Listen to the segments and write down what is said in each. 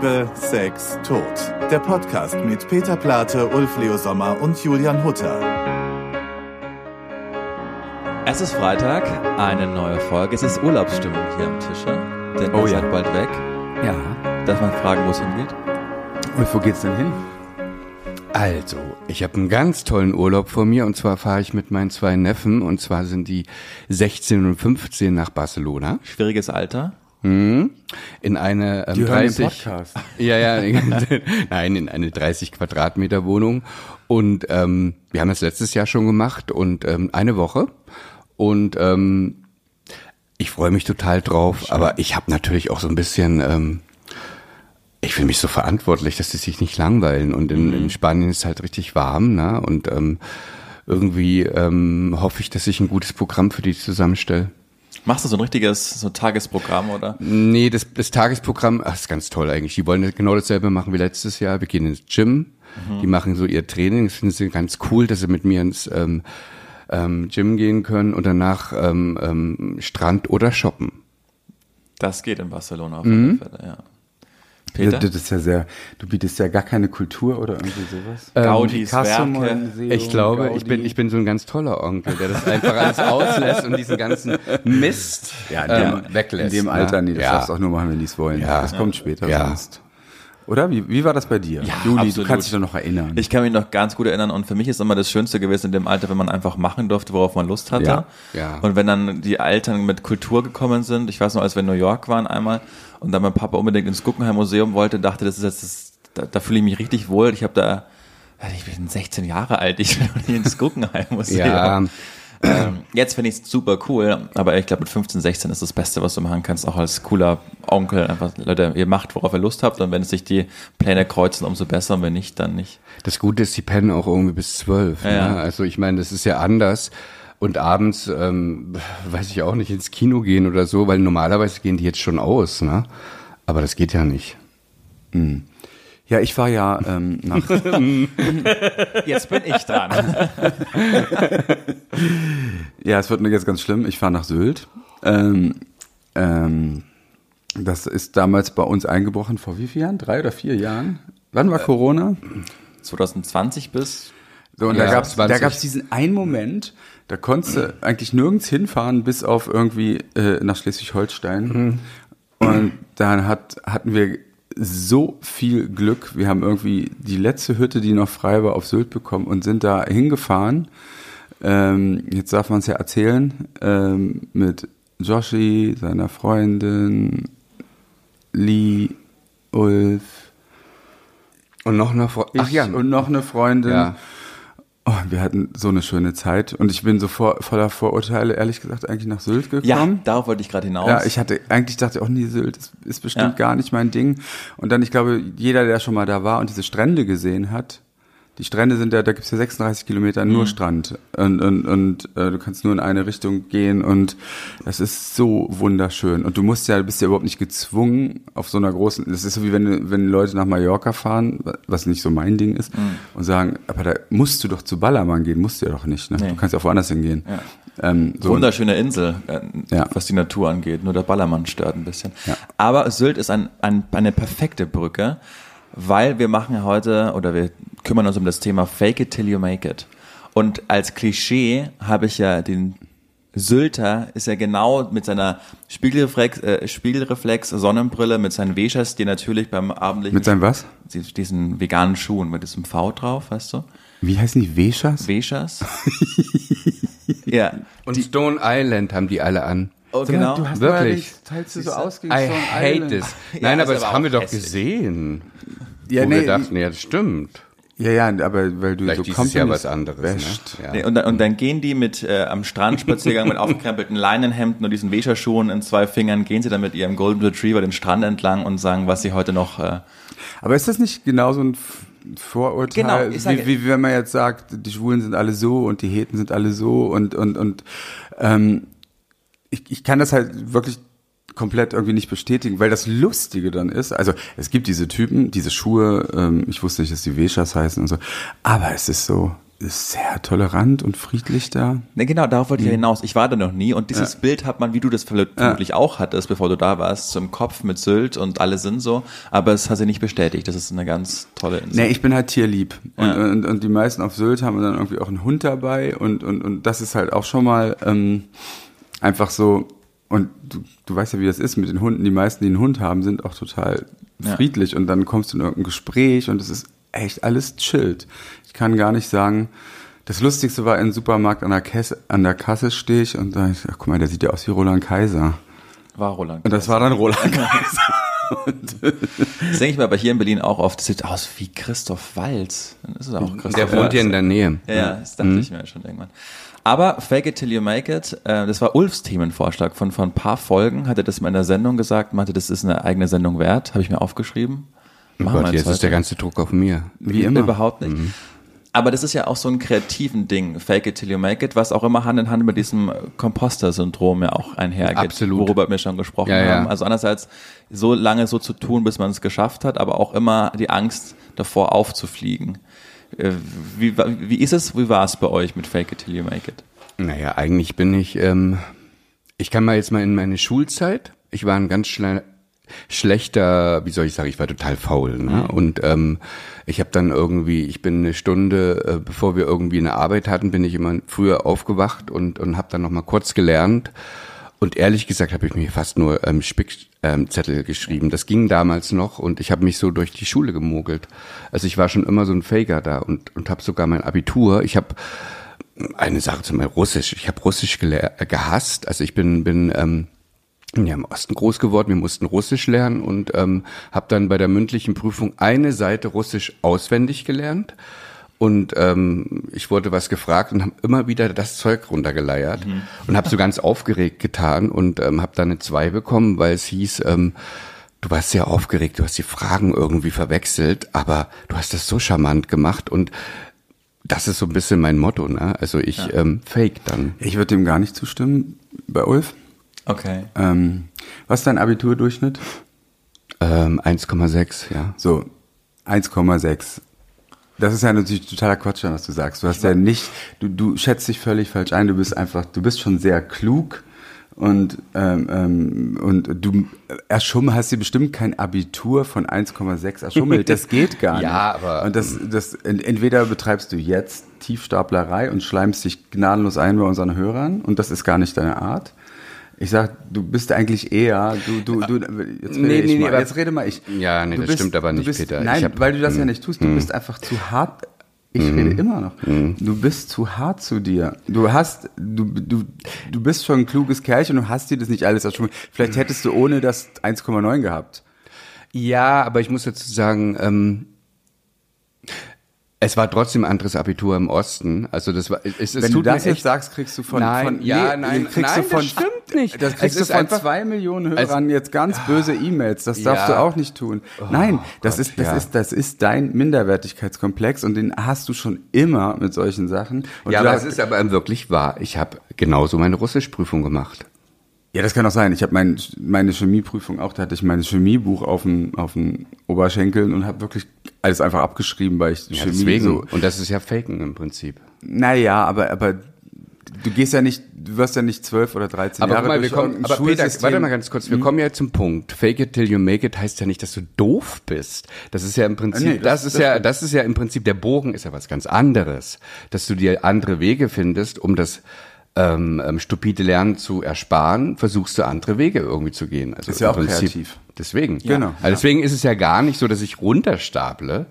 Liebe, Sex, Tod. Der Podcast mit Peter Plate, Ulf Leo Sommer und Julian Hutter. Es ist Freitag, eine neue Folge. Es ist Urlaubsstimmung hier am Tische, denn Oh ihr ja. seid bald weg. Ja. Darf man fragen, wo es hingeht? Und wo geht's denn hin? Also, ich habe einen ganz tollen Urlaub vor mir und zwar fahre ich mit meinen zwei Neffen und zwar sind die 16 und 15 nach Barcelona Schwieriges Alter. In eine ähm, Die hören den 30 Podcast. Ja, ja, nein, in eine 30 Quadratmeter Wohnung und ähm, wir haben das letztes Jahr schon gemacht und ähm, eine Woche und ähm, ich freue mich total drauf, aber ich habe natürlich auch so ein bisschen ähm, ich fühle mich so verantwortlich, dass sie sich nicht langweilen. Und in, in Spanien ist es halt richtig warm, ne? Und ähm, irgendwie ähm, hoffe ich, dass ich ein gutes Programm für die zusammenstelle. Machst du so ein richtiges so Tagesprogramm oder? Nee, das, das Tagesprogramm, ach, ist ganz toll eigentlich. Die wollen genau dasselbe machen wie letztes Jahr. Wir gehen ins Gym, die machen so ihr Training. Das finden sie ganz cool, dass sie mit mir ins ähm, ähm, Gym gehen können und danach ähm, ähm, Strand oder shoppen. Das geht in Barcelona auf Mhm. alle Fälle, ja. Peter? das ist ja sehr, du bietest ja gar keine Kultur oder irgendwie sowas. Gaudis Picasso Werke. Museum, Ich glaube, ich Gaudi. bin, ich bin so ein ganz toller Onkel, der das einfach alles auslässt und diesen ganzen Mist ja, in ähm, dem, weglässt. In dem Alter, nee, das ja. darfst du auch nur machen, wenn die es wollen. Ja. Das kommt später Ja. sonst. Oder? Wie, wie war das bei dir? Ja, Juli, du absolut. kannst dich doch noch erinnern. Ich kann mich noch ganz gut erinnern und für mich ist immer das Schönste gewesen in dem Alter, wenn man einfach machen durfte, worauf man Lust hatte. Ja, ja. Und wenn dann die Eltern mit Kultur gekommen sind, ich weiß noch, als wir in New York waren einmal und dann mein Papa unbedingt ins Guggenheim Museum wollte, dachte, das ist jetzt, das, da, da fühle ich mich richtig wohl. Ich habe da, ich bin 16 Jahre alt, ich will doch nicht ins Guggenheim Museum. Ja, Ähm, jetzt finde ich es super cool, aber ich glaube mit 15, 16 ist das Beste, was du machen kannst, auch als cooler Onkel. Einfach, Leute, ihr macht, worauf ihr Lust habt und wenn es sich die Pläne kreuzen, umso besser und wenn nicht, dann nicht. das Gute ist, die pennen auch irgendwie bis zwölf. Ja, ja. Ne? Also ich meine, das ist ja anders. Und abends, ähm, weiß ich auch nicht, ins Kino gehen oder so, weil normalerweise gehen die jetzt schon aus, ne? Aber das geht ja nicht. Ja, ich war ja ähm, nach, Jetzt bin ich dran. ja, es wird jetzt ganz schlimm. Ich fahre nach Sylt. Ähm, ähm, das ist damals bei uns eingebrochen vor wie vielen Jahren? Drei oder vier Jahren? Wann war Corona? 2020 bis So, und Ja, da gab's da 20. gab's diesen einen Moment, da konntest du eigentlich nirgends hinfahren, bis auf irgendwie äh, nach Schleswig-Holstein. Und dann hat, hatten wir so viel Glück. Wir haben irgendwie die letzte Hütte, die noch frei war, auf Sylt bekommen und sind da hingefahren. Ähm, jetzt darf man es ja erzählen, ähm, mit Joshi, seiner Freundin, Lee, Ulf, Und noch eine Fre ich Ach ja, und noch eine Freundin. ja. Oh, wir hatten so eine schöne Zeit und ich bin so vor, voller Vorurteile, ehrlich gesagt, eigentlich nach Sylt Ja, gekommen. darauf wollte ich gerade hinaus. Ja, ich hatte, eigentlich dachte ich auch nie, Sylt ist, ist bestimmt Ja. gar nicht mein Ding. Und dann, ich glaube, jeder, der schon mal da war und diese Strände gesehen hat, die Strände sind ja, da gibt's ja 36 Kilometer nur Strand und, und, und äh, du kannst nur in eine Richtung gehen und das ist so wunderschön. Und du musst ja, bist ja überhaupt nicht gezwungen auf so einer großen, das ist so wie wenn, wenn Leute nach Mallorca fahren, was nicht so mein Ding ist, und sagen, aber da musst du doch zu Ballermann gehen, musst du ja doch nicht, ne? Nee. Du kannst ja auch woanders hingehen. Ähm, so. Wunderschöne Insel, äh, Ja. was die Natur angeht. Nur der Ballermann stört ein bisschen. Ja. Aber Sylt ist ein, ein, eine perfekte Brücke, weil wir machen heute oder wir kümmern uns um das Thema Fake it till you make it. Und als Klischee habe ich ja den Sylter ist ja genau mit seiner Spiegelreflex, äh, Spiegelreflex Sonnenbrille, mit seinen Weschers, die natürlich beim abendlichen Mit seinem was? diesen veganen Schuhen mit diesem V drauf, weißt du? Wie heißen die? Weschers? Weschers. ja. Und Stone Island haben die alle an. Oh, mal, genau. Du hast Wirklich? teilst du so aus I Stone hate Island. this. Nein, ist aber das aber haben wir doch hässlich. gesehen. Ja, wo nee, wir dachten, ja, das stimmt. Ja, ja, aber weil du Vielleicht so dieses Jahr Companies was anderes. wäscht. Ne? Ja. Nee, und, dann, und dann gehen die mit äh, am Strandspaziergang mit aufgekrempelten Leinenhemden und diesen Wescherschuhen in zwei Fingern, gehen sie dann mit ihrem Golden Retriever den Strand entlang und sagen, was sie heute noch. Äh, Aber ist das nicht genauso ein F- Vorurteil, Genau, ich sage- wie, wie wenn man jetzt sagt, die Schwulen sind alle so und die Heten sind alle so und und und ähm, ich, ich kann das halt wirklich komplett irgendwie nicht bestätigen, weil das Lustige dann ist, also es gibt diese Typen, diese Schuhe, ähm, ich wusste nicht, dass die Weschers heißen und so, aber es ist so, ist sehr tolerant und friedlich da. Ne, genau, darauf wollte ich ja Mhm. hinaus. Ich war da noch nie und dieses Bild hat man, wie du das vermutlich auch hattest, bevor du da warst, zum Kopf mit Sylt und alle sind so, aber es hat sich nicht bestätigt. Das ist eine ganz tolle Insel. Nee, ich bin halt tierlieb. Und, Ja. und, und die meisten auf Sylt haben dann irgendwie auch einen Hund dabei und, und, und das ist halt auch schon mal ähm, einfach so. Und du, du weißt ja, wie das ist mit den Hunden. Die meisten, die einen Hund haben, sind auch total Ja. friedlich und dann kommst du in irgendein Gespräch und es ist echt alles chillt. Ich kann gar nicht sagen, das Lustigste war im Supermarkt an der, Kasse, an der Kasse stehe ich und da ich, ach, guck mal, der sieht ja aus wie Roland Kaiser. war Roland. Und das war dann Roland Kaiser. Das denke ich mir aber hier in Berlin auch oft. Das sieht aus wie Christoph Walz. Dann ist es auch Christoph Der wohnt hier in der Nähe. Ja, ja, das dachte ich mir schon irgendwann. Aber Fake It Till You Make It, äh, das war Ulfs Themenvorschlag von vor ein paar Folgen. Hat er das in der Sendung gesagt, meinte, das ist eine eigene Sendung wert. Habe ich mir aufgeschrieben. Oh Machen wir Gott, jetzt heute. ist der ganze Druck auf mir. Wie immer. Überhaupt nicht. Aber das ist ja auch so ein kreativen Ding, Fake It Till You Make It, was auch immer Hand in Hand mit diesem Composter-Syndrom ja auch einhergeht, Absolut. worüber wir schon gesprochen Ja, ja. haben. Also einerseits so lange so zu tun, bis man es geschafft hat, aber auch immer die Angst davor aufzufliegen. Äh, Wie, wie ist es, wie war es bei euch mit Fake It Till You Make It? Naja, eigentlich bin ich, ähm, ich kann mal jetzt mal in meine Schulzeit. Ich war ein ganz schle schlechter, wie soll ich sagen, ich war total faul. Ne? Und ähm, ich habe dann irgendwie, ich bin eine Stunde, äh, bevor wir irgendwie eine Arbeit hatten, bin ich immer früher aufgewacht und, und habe dann noch mal kurz gelernt. Und ehrlich gesagt habe ich mir fast nur ähm, Spickzettel ähm, geschrieben. Das ging damals noch und ich habe mich so durch die Schule gemogelt. Also ich war schon immer so ein Faker da und, und habe sogar mein Abitur. Ich habe eine Sache zum Beispiel Russisch. Ich habe Russisch äh, gehasst. Also ich bin bin ähm, ja im Osten groß geworden. Wir mussten Russisch lernen und ähm, habe dann bei der mündlichen Prüfung eine Seite Russisch auswendig gelernt. Und ähm, ich wurde was gefragt und habe immer wieder das Zeug runtergeleiert und habe so ganz aufgeregt getan und ähm, habe dann eine zwei bekommen, weil es hieß, ähm, du warst sehr aufgeregt, du hast die Fragen irgendwie verwechselt, aber du hast das so charmant gemacht und das ist so ein bisschen mein Motto, ne? Also ich ähm, fake dann. Ich würde dem gar nicht zustimmen bei Ulf. Okay. Ähm, was ist dein Abiturdurchschnitt? Ähm, 1,6, ja. So, 1,6. Das ist ja natürlich totaler Quatsch, was du sagst. Du hast ja nicht, du, du schätzt dich völlig falsch ein. Du bist einfach, du bist schon sehr klug und ähm, ähm, und du erschummel, hast dir bestimmt kein Abitur von 1,6 erschummelt. Das geht gar nicht. Ja, aber- und das, das ent- entweder betreibst du jetzt Tiefstaplerei und schleimst dich gnadenlos ein bei unseren Hörern und das ist gar nicht deine Art. Ich sag, du bist eigentlich eher, du, du, du, jetzt rede Nee, nee, nee, mal, jetzt rede mal ich. Ja, nee, Du das stimmt aber nicht, bist, Peter. Nein, hab- weil du das ja nicht tust. Du bist einfach zu hart. Ich rede immer noch. Du bist zu hart zu dir. Du hast, du, du, du bist schon ein kluges Kerlchen und du hast dir das nicht alles erschummelt. Vielleicht hättest du ohne das 1,9 gehabt. Ja, aber ich muss dazu sagen, ähm, es war trotzdem ein anderes Abitur im Osten. Also das war, es, es Wenn tut du das jetzt sagst, kriegst du von, Nein, von ja, nee, nein, kriegst nein, du von, das stimmt nicht. Das kriegst Es du ist von einfach- zwei Millionen Also- Hörern jetzt ganz böse E-Mails. Das darfst Ja. du auch nicht tun. Nein, das Gott, ist, das ja. ist, das ist dein Minderwertigkeitskomplex und den hast du schon immer mit solchen Sachen. Und ja, aber hast, es ist aber wirklich wahr. Ich habe genauso meine Russischprüfung gemacht. Ja, das kann auch sein. Ich habe mein, meine Chemieprüfung auch, da hatte ich mein Chemiebuch auf dem, auf dem Oberschenkeln und habe wirklich alles einfach abgeschrieben, weil ich Ja, Chemie deswegen. so. Und das ist ja Faken im Prinzip. Naja, aber, aber du gehst ja nicht, du wirst ja nicht zwölf oder 13 Aber Jahre mal, wir kommen, aber Peter, warte mal ganz kurz, wir kommen ja zum Punkt. Fake it till you make it heißt ja nicht, dass du doof bist. Das ist ja im Prinzip, Nee, das- das, ist das ja, das ist ja im Prinzip, der Bogen ist ja was ganz anderes. Dass du dir andere Wege findest, um das ähm, ähm, stupide Lernen zu ersparen, versuchst du andere Wege irgendwie zu gehen. Also Ist ja auch kreativ. Deswegen. Genau. Also deswegen ist es ja gar nicht so, dass ich runterstaple.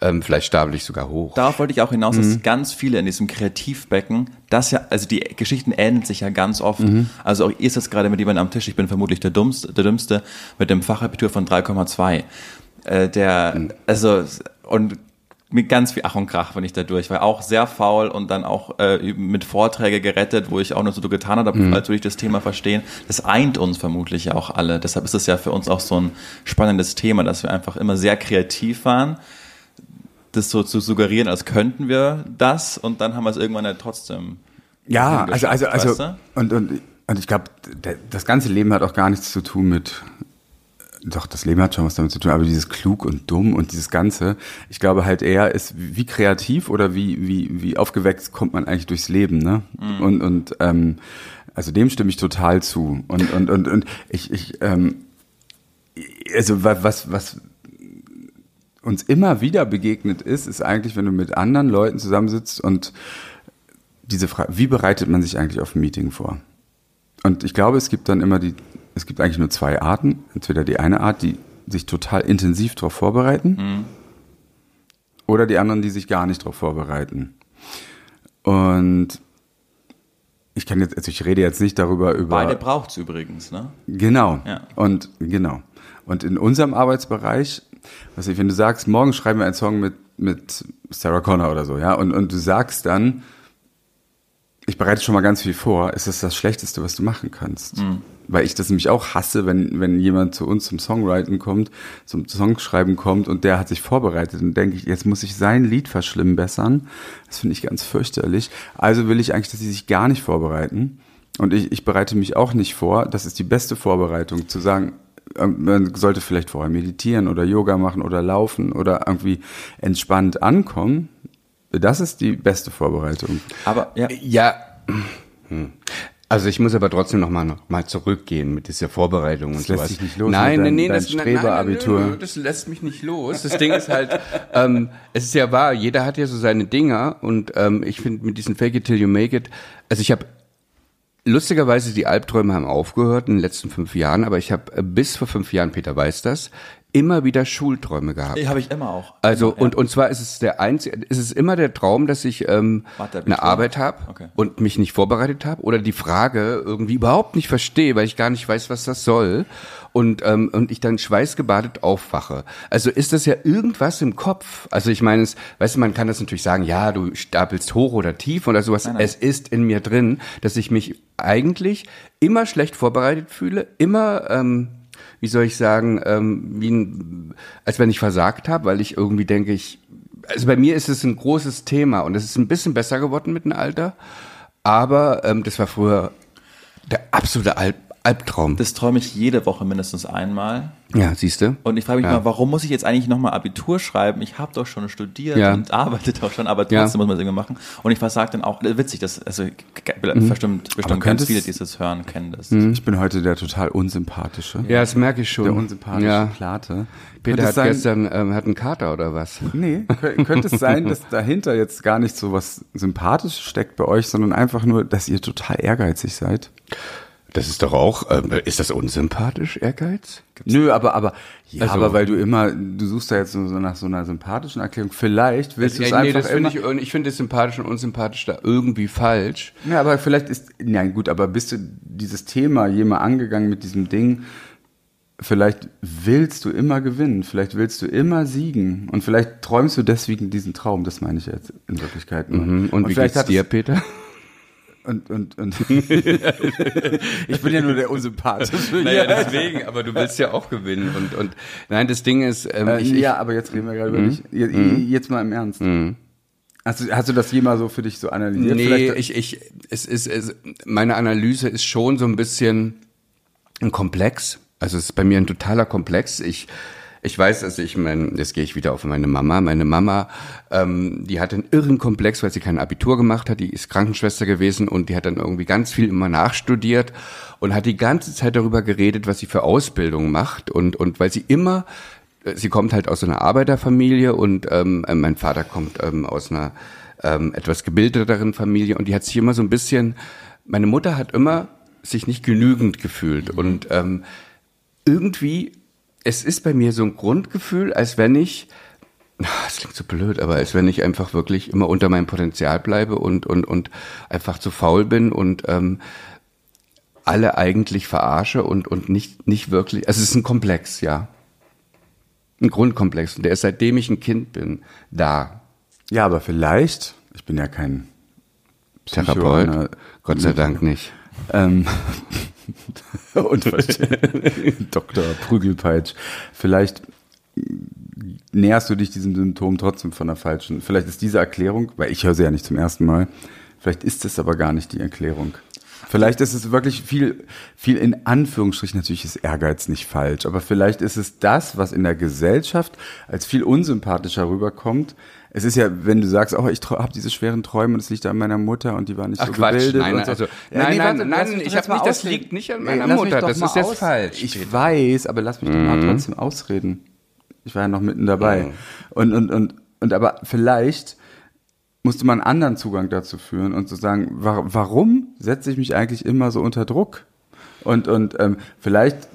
Ähm, vielleicht stapel ich sogar hoch. Darauf wollte ich auch hinaus, dass ganz viele in diesem Kreativbecken, das ja, also die Geschichten ähneln sich ja ganz oft. Also auch ihr sitzt gerade mit jemandem am Tisch, ich bin vermutlich der Dummste, der Dümmste mit dem Fachabitur von 3,2. Äh, der, also, und mit ganz viel Ach und Krach bin ich da durch, war auch sehr faul und dann auch äh, mit Vorträge gerettet, wo ich auch nur so getan habe, als würde ich das Thema verstehen. Das eint uns vermutlich ja auch alle. Deshalb ist es ja für uns auch so ein spannendes Thema, dass wir einfach immer sehr kreativ waren das so zu suggerieren, als könnten wir das und dann haben wir es irgendwann ja trotzdem. Ja, also, also, also, weißt und, und, und ich glaube, das ganze Leben hat auch gar nichts zu tun mit doch, das Leben hat schon was damit zu tun, aber dieses klug und dumm und dieses Ganze, ich glaube halt eher ist, wie kreativ oder wie, wie, wie aufgeweckt kommt man eigentlich durchs Leben, ne? Mhm. Und, und ähm, also dem stimme ich total zu. Und, und, und, und ich, ich ähm, also was, was uns immer wieder begegnet ist, ist eigentlich, wenn du mit anderen Leuten zusammensitzt und diese Frage, wie bereitet man sich eigentlich auf ein Meeting vor? Und ich glaube, es gibt dann immer die, es gibt eigentlich nur zwei Arten. Entweder die eine Art, die sich total intensiv darauf vorbereiten, mhm. oder die anderen, die sich gar nicht darauf vorbereiten. Und ich kann jetzt, also ich rede jetzt nicht darüber über. Beide braucht's übrigens, ne? Genau. Ja. Und genau. Und in unserem Arbeitsbereich, was ich, wenn du sagst, morgen schreiben wir einen Song mit mit Sarah Connor oder so, ja, und und du sagst dann, ich bereite schon mal ganz viel vor, ist das das Schlechteste, was du machen kannst. Mhm. Weil ich das nämlich auch hasse, wenn, wenn jemand zu uns zum Songwriting kommt, zum Songschreiben kommt und der hat sich vorbereitet und denke ich, jetzt muss ich sein Lied verschlimmbessern. Das finde ich ganz fürchterlich. Also will ich eigentlich, dass sie sich gar nicht vorbereiten. Und ich, ich bereite mich auch nicht vor. Das ist die beste Vorbereitung, zu sagen, ähm, man sollte vielleicht vorher meditieren oder Yoga machen oder laufen oder irgendwie entspannt ankommen das ist die beste Vorbereitung. Aber ja. Ja. Hm. Also ich muss aber trotzdem noch mal, noch mal zurückgehen mit dieser Vorbereitung das und lässt sowas. Dich nicht los nein, dein, nein, das, nein, nein, das lässt mich nicht los. Das Ding ist halt, ähm, es ist ja wahr, jeder hat ja so seine Dinger und ähm, ich finde mit diesen Fake it till you make it, also ich habe lustigerweise die Albträume haben aufgehört in den letzten fünf Jahren, aber ich habe äh, bis vor fünf Jahren, Peter weiß das, immer wieder Schulträume gehabt. Die habe ich immer auch. Also immer, und ja. und zwar ist es der einzige, ist es immer der Traum, dass ich ähm, eine Arbeit habe okay. und mich nicht vorbereitet habe oder die Frage irgendwie überhaupt nicht verstehe, weil ich gar nicht weiß, was das soll und ähm, und ich dann schweißgebadet aufwache. Also ist das ja irgendwas im Kopf. Also ich meine, es, weißt du, man kann das natürlich sagen, ja, du stapelst hoch oder tief oder sowas. Nein, nein. Es ist in mir drin, dass ich mich eigentlich immer schlecht vorbereitet fühle, immer ähm, wie soll ich sagen, ähm, wie ein, als wenn ich versagt habe, weil ich irgendwie denke, ich, also bei mir ist es ein großes Thema und es ist ein bisschen besser geworden mit dem Alter, aber ähm, das war früher der absolute Al Albtraum. Das träume ich jede Woche mindestens einmal. Ja, siehst du. Und ich frage mich ja. mal, warum muss ich jetzt eigentlich nochmal Abitur schreiben? Ich habe doch schon studiert ja. und arbeite doch schon, aber trotzdem ja. muss man das irgendwie machen. Und ich versage dann auch, witzig, das, also mhm. bestimmt, bestimmt ganz viele, die das hören, kennen das. Mhm. Ich bin heute der total unsympathische. Ja, das merke ich schon. Der unsympathische ja. Plate. Peter hat sein, gestern, ähm, hat einen Kater oder was? Nee, könnte es sein, dass dahinter jetzt gar nicht so was Sympathisches steckt bei euch, sondern einfach nur, dass ihr total ehrgeizig seid? Das ist doch auch, äh, ist das unsympathisch, Ehrgeiz? Gibt's Nö, aber, aber, ja, also, aber weil du immer, du suchst da jetzt so nach so einer sympathischen Erklärung. Vielleicht willst du es nee, einfach das finde ich, ich finde das sympathisch und unsympathisch da irgendwie falsch. Ja, aber vielleicht ist, ja gut, aber bist du dieses Thema jemand angegangen mit diesem Ding, vielleicht willst du immer gewinnen, vielleicht willst du immer siegen und vielleicht träumst du deswegen diesen Traum, das meine ich jetzt in Wirklichkeit. Mhm. Und, und wie geht's dir, Peter? Und, und, und ich bin ja nur der Unsympathische. Naja, deswegen, aber du willst ja auch gewinnen. Und, und nein, das Ding ist. Ähm, äh, ich, ja, aber jetzt reden wir gerade über mhm. dich. Mhm. Jetzt mal im Ernst. Mhm. Hast du, hast du das jemals so für dich so analysiert? Nee, Vielleicht ich, ich, es ist, es, meine Analyse ist schon so ein bisschen ein Komplex. Also es ist bei mir ein totaler Komplex. Ich, ich weiß, dass ich mein, jetzt gehe ich wieder auf meine Mama. Meine Mama, ähm, die hat einen irren Komplex, weil sie kein Abitur gemacht hat. Die ist Krankenschwester gewesen und die hat dann irgendwie ganz viel immer nachstudiert und hat die ganze Zeit darüber geredet, was sie für Ausbildung macht und und weil sie immer äh, Sie kommt halt aus einer Arbeiterfamilie und ähm, äh, mein Vater kommt ähm, aus einer ähm, etwas gebildeteren Familie und die hat sich immer so ein bisschen, meine Mutter hat immer sich nicht genügend gefühlt und ähm, irgendwie es ist bei mir so ein Grundgefühl, als wenn ich, das klingt so blöd, aber als wenn ich einfach wirklich immer unter meinem Potenzial bleibe und, und, und einfach zu faul bin und ähm, alle eigentlich verarsche und, und nicht, nicht wirklich, also es ist ein Komplex, ja. Ein Grundkomplex. Und der ist seitdem ich ein Kind bin, da. Ja, aber vielleicht, ich bin ja kein Psycho, Therapeut, ne, Gott sei Dank nicht. Ähm, Dr. Prügelpeitsch. Vielleicht näherst du dich diesem Symptom trotzdem von der falschen. Vielleicht ist diese Erklärung, weil ich höre sie ja nicht zum ersten Mal, vielleicht ist es aber gar nicht die Erklärung. Vielleicht ist es wirklich viel, viel in Anführungsstrichen, natürlich ist Ehrgeiz nicht falsch, aber vielleicht ist es das, was in der Gesellschaft als viel unsympathischer rüberkommt. Es ist ja, wenn du sagst, oh, ich habe diese schweren Träume und es liegt an meiner Mutter und die war nicht Ach so Quatsch, gebildet. nein, und so. also, Ja, nein, nee, nein, warte, nein, mich ich doch hab jetzt mal nicht, das liegt nicht an Nee, meiner mich Mutter, das ist jetzt falsch, Ich weiß, aber lass mich doch mal trotzdem ausreden. Ich war ja noch mitten dabei. Und, und, und, und aber vielleicht musste man einen anderen Zugang dazu führen und zu sagen, wa warum setze ich mich eigentlich immer so unter Druck? Und, und ähm, vielleicht,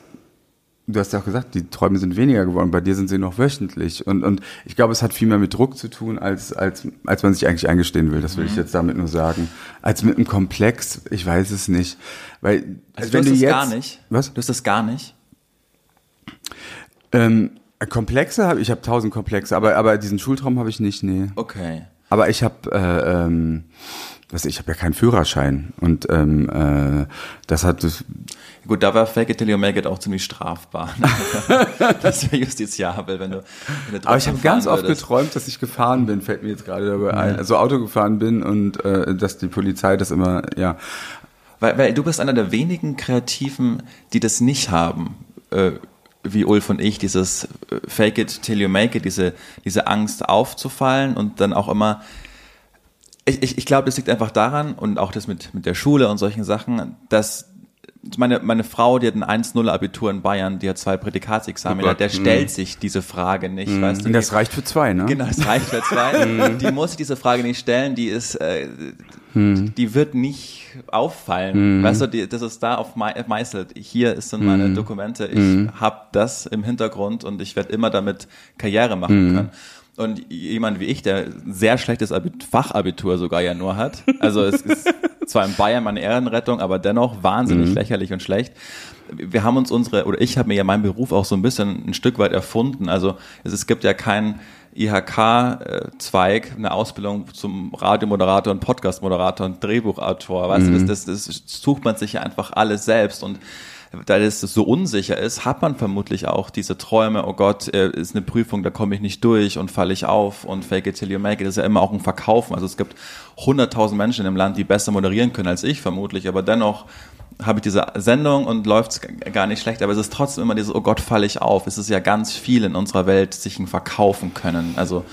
du hast ja auch gesagt, die Träume sind weniger geworden, bei dir sind sie noch wöchentlich. Und, und ich glaube, es hat viel mehr mit Druck zu tun, als, als, als man sich eigentlich eingestehen will. Das will ich jetzt damit nur sagen. Als mit einem Komplex, ich weiß es nicht. Weil, Also wenn du hast es jetzt, gar nicht. Was? Du hast es gar nicht. Ähm, Komplexe habe ich, habe tausend Komplexe, aber, aber diesen Schultraum habe ich nicht, nee. Okay. Aber ich habe, äh, ähm, was, ich habe ja keinen Führerschein und ähm, äh, das hat das, Gut, da war Fake it till you make it auch ziemlich strafbar. das wäre justiziabel, wenn du. Wenn du Aber ich habe ganz oft würdest. geträumt, dass ich gefahren bin, fällt mir jetzt gerade dabei ein. Also Auto gefahren bin und äh, dass die Polizei das immer, ja. Weil, weil du bist einer der wenigen Kreativen, die das nicht haben, äh, wie Ulf und ich, dieses äh, Fake it till you make it, diese, diese Angst aufzufallen und dann auch immer. Ich, ich, ich glaube, das liegt einfach daran und auch das mit, mit der Schule und solchen Sachen, dass meine, meine Frau, die hat ein 1-0 Abitur in Bayern, die hat zwei Prädikatsexamen, Oh der stellt sich diese Frage nicht, weißt du? Und das die- reicht für zwei, ne? Genau, das reicht für zwei. die muss sich diese Frage nicht stellen, die ist, äh, die wird nicht auffallen. Weißt du, die, das ist da auf mei- meißelt. Hier sind meine Dokumente, ich hab das im Hintergrund und ich werde immer damit Karriere machen können. Und jemand wie ich, der ein sehr schlechtes Abit Fachabitur sogar ja nur hat, also es ist zwar in Bayern meine Ehrenrettung, aber dennoch wahnsinnig lächerlich und schlecht. Wir haben uns unsere, oder ich habe mir ja meinen Beruf auch so ein bisschen ein Stück weit erfunden. Also es, es gibt ja keinen IHK-Zweig, eine Ausbildung zum Radiomoderator und Podcastmoderator und Drehbuchautor. Weißt du, das, das, das sucht man sich ja einfach alles selbst und da das so unsicher ist, hat man vermutlich auch diese Träume, oh Gott, äh, ist eine Prüfung, da komme ich nicht durch und falle ich auf und fake it till you make it, das ist ja immer auch ein Verkaufen. Also es gibt 100.000 Menschen im Land, die besser moderieren können als ich vermutlich, aber dennoch habe ich diese Sendung und läuft's g- gar nicht schlecht, aber es ist trotzdem immer dieses, oh Gott, falle ich auf. Es ist ja ganz viel in unserer Welt, sich ein verkaufen können. Also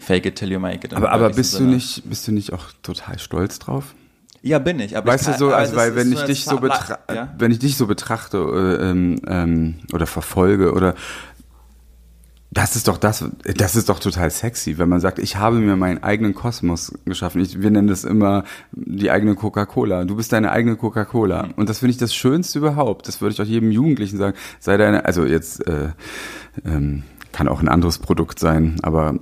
fake it till you make it. Aber, aber bist du nicht, bist du nicht auch total stolz drauf? Ja, bin ich. Aber Weißt ich du so, also weil wenn ich dich so betra ja? wenn ich dich so betrachte äh, ähm, ähm, oder verfolge oder das ist doch das, das ist doch total sexy, wenn man sagt, ich habe mir meinen eigenen Kosmos geschaffen. Ich, wir nennen das immer die eigene Coca-Cola. Du bist deine eigene Coca-Cola. Und das finde ich das Schönste überhaupt. Das würde ich auch jedem Jugendlichen sagen. Sei deine, also jetzt äh, ähm, kann auch ein anderes Produkt sein, aber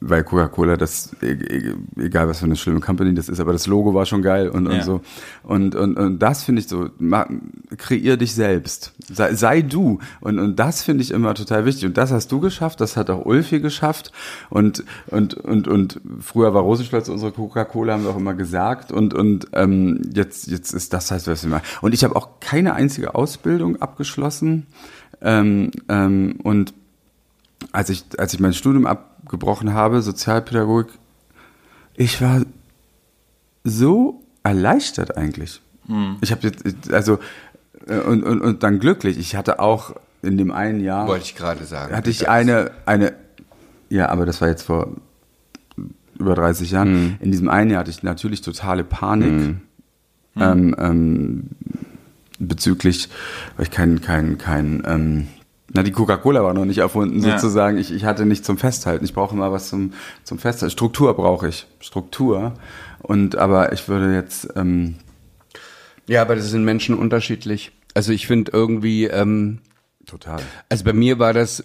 weil Coca-Cola das, e- e- egal was für eine schlimme Company das ist, aber das Logo war schon geil und, und Ja. so. Und, und, und das finde ich so, kreier dich selbst. Sei, sei du. Und, und das finde ich immer total wichtig. Und das hast du geschafft, das hat auch Ulfi geschafft. Und, und, und, und früher war Rosenstolz unsere Coca-Cola, haben wir auch immer gesagt. Und, und ähm, jetzt, jetzt ist das heißt, was wir machen. Und ich habe auch keine einzige Ausbildung abgeschlossen. Ähm, ähm, und als ich, als ich mein Studium abgebrochen habe, Sozialpädagogik, ich war so erleichtert eigentlich. Ich habe jetzt, also, äh, und, und, und dann glücklich. Ich hatte auch in dem einen Jahr, Wollte ich gerade sagen. hatte ich eine, eine, ja, aber das war jetzt vor über 30 Jahren. In diesem einen Jahr hatte ich natürlich totale Panik. Ähm, ähm, bezüglich, weil ich kein, kein, kein, ähm, na, die Coca-Cola war noch nicht erfunden, Ja. sozusagen. Ich, ich hatte nicht zum Festhalten. Ich brauche immer was zum, zum Festhalten. Struktur brauche ich. Struktur. Und, aber ich würde jetzt, ähm, Ja, aber das sind Menschen unterschiedlich. Also ich finde irgendwie, ähm, total. also bei mir war das,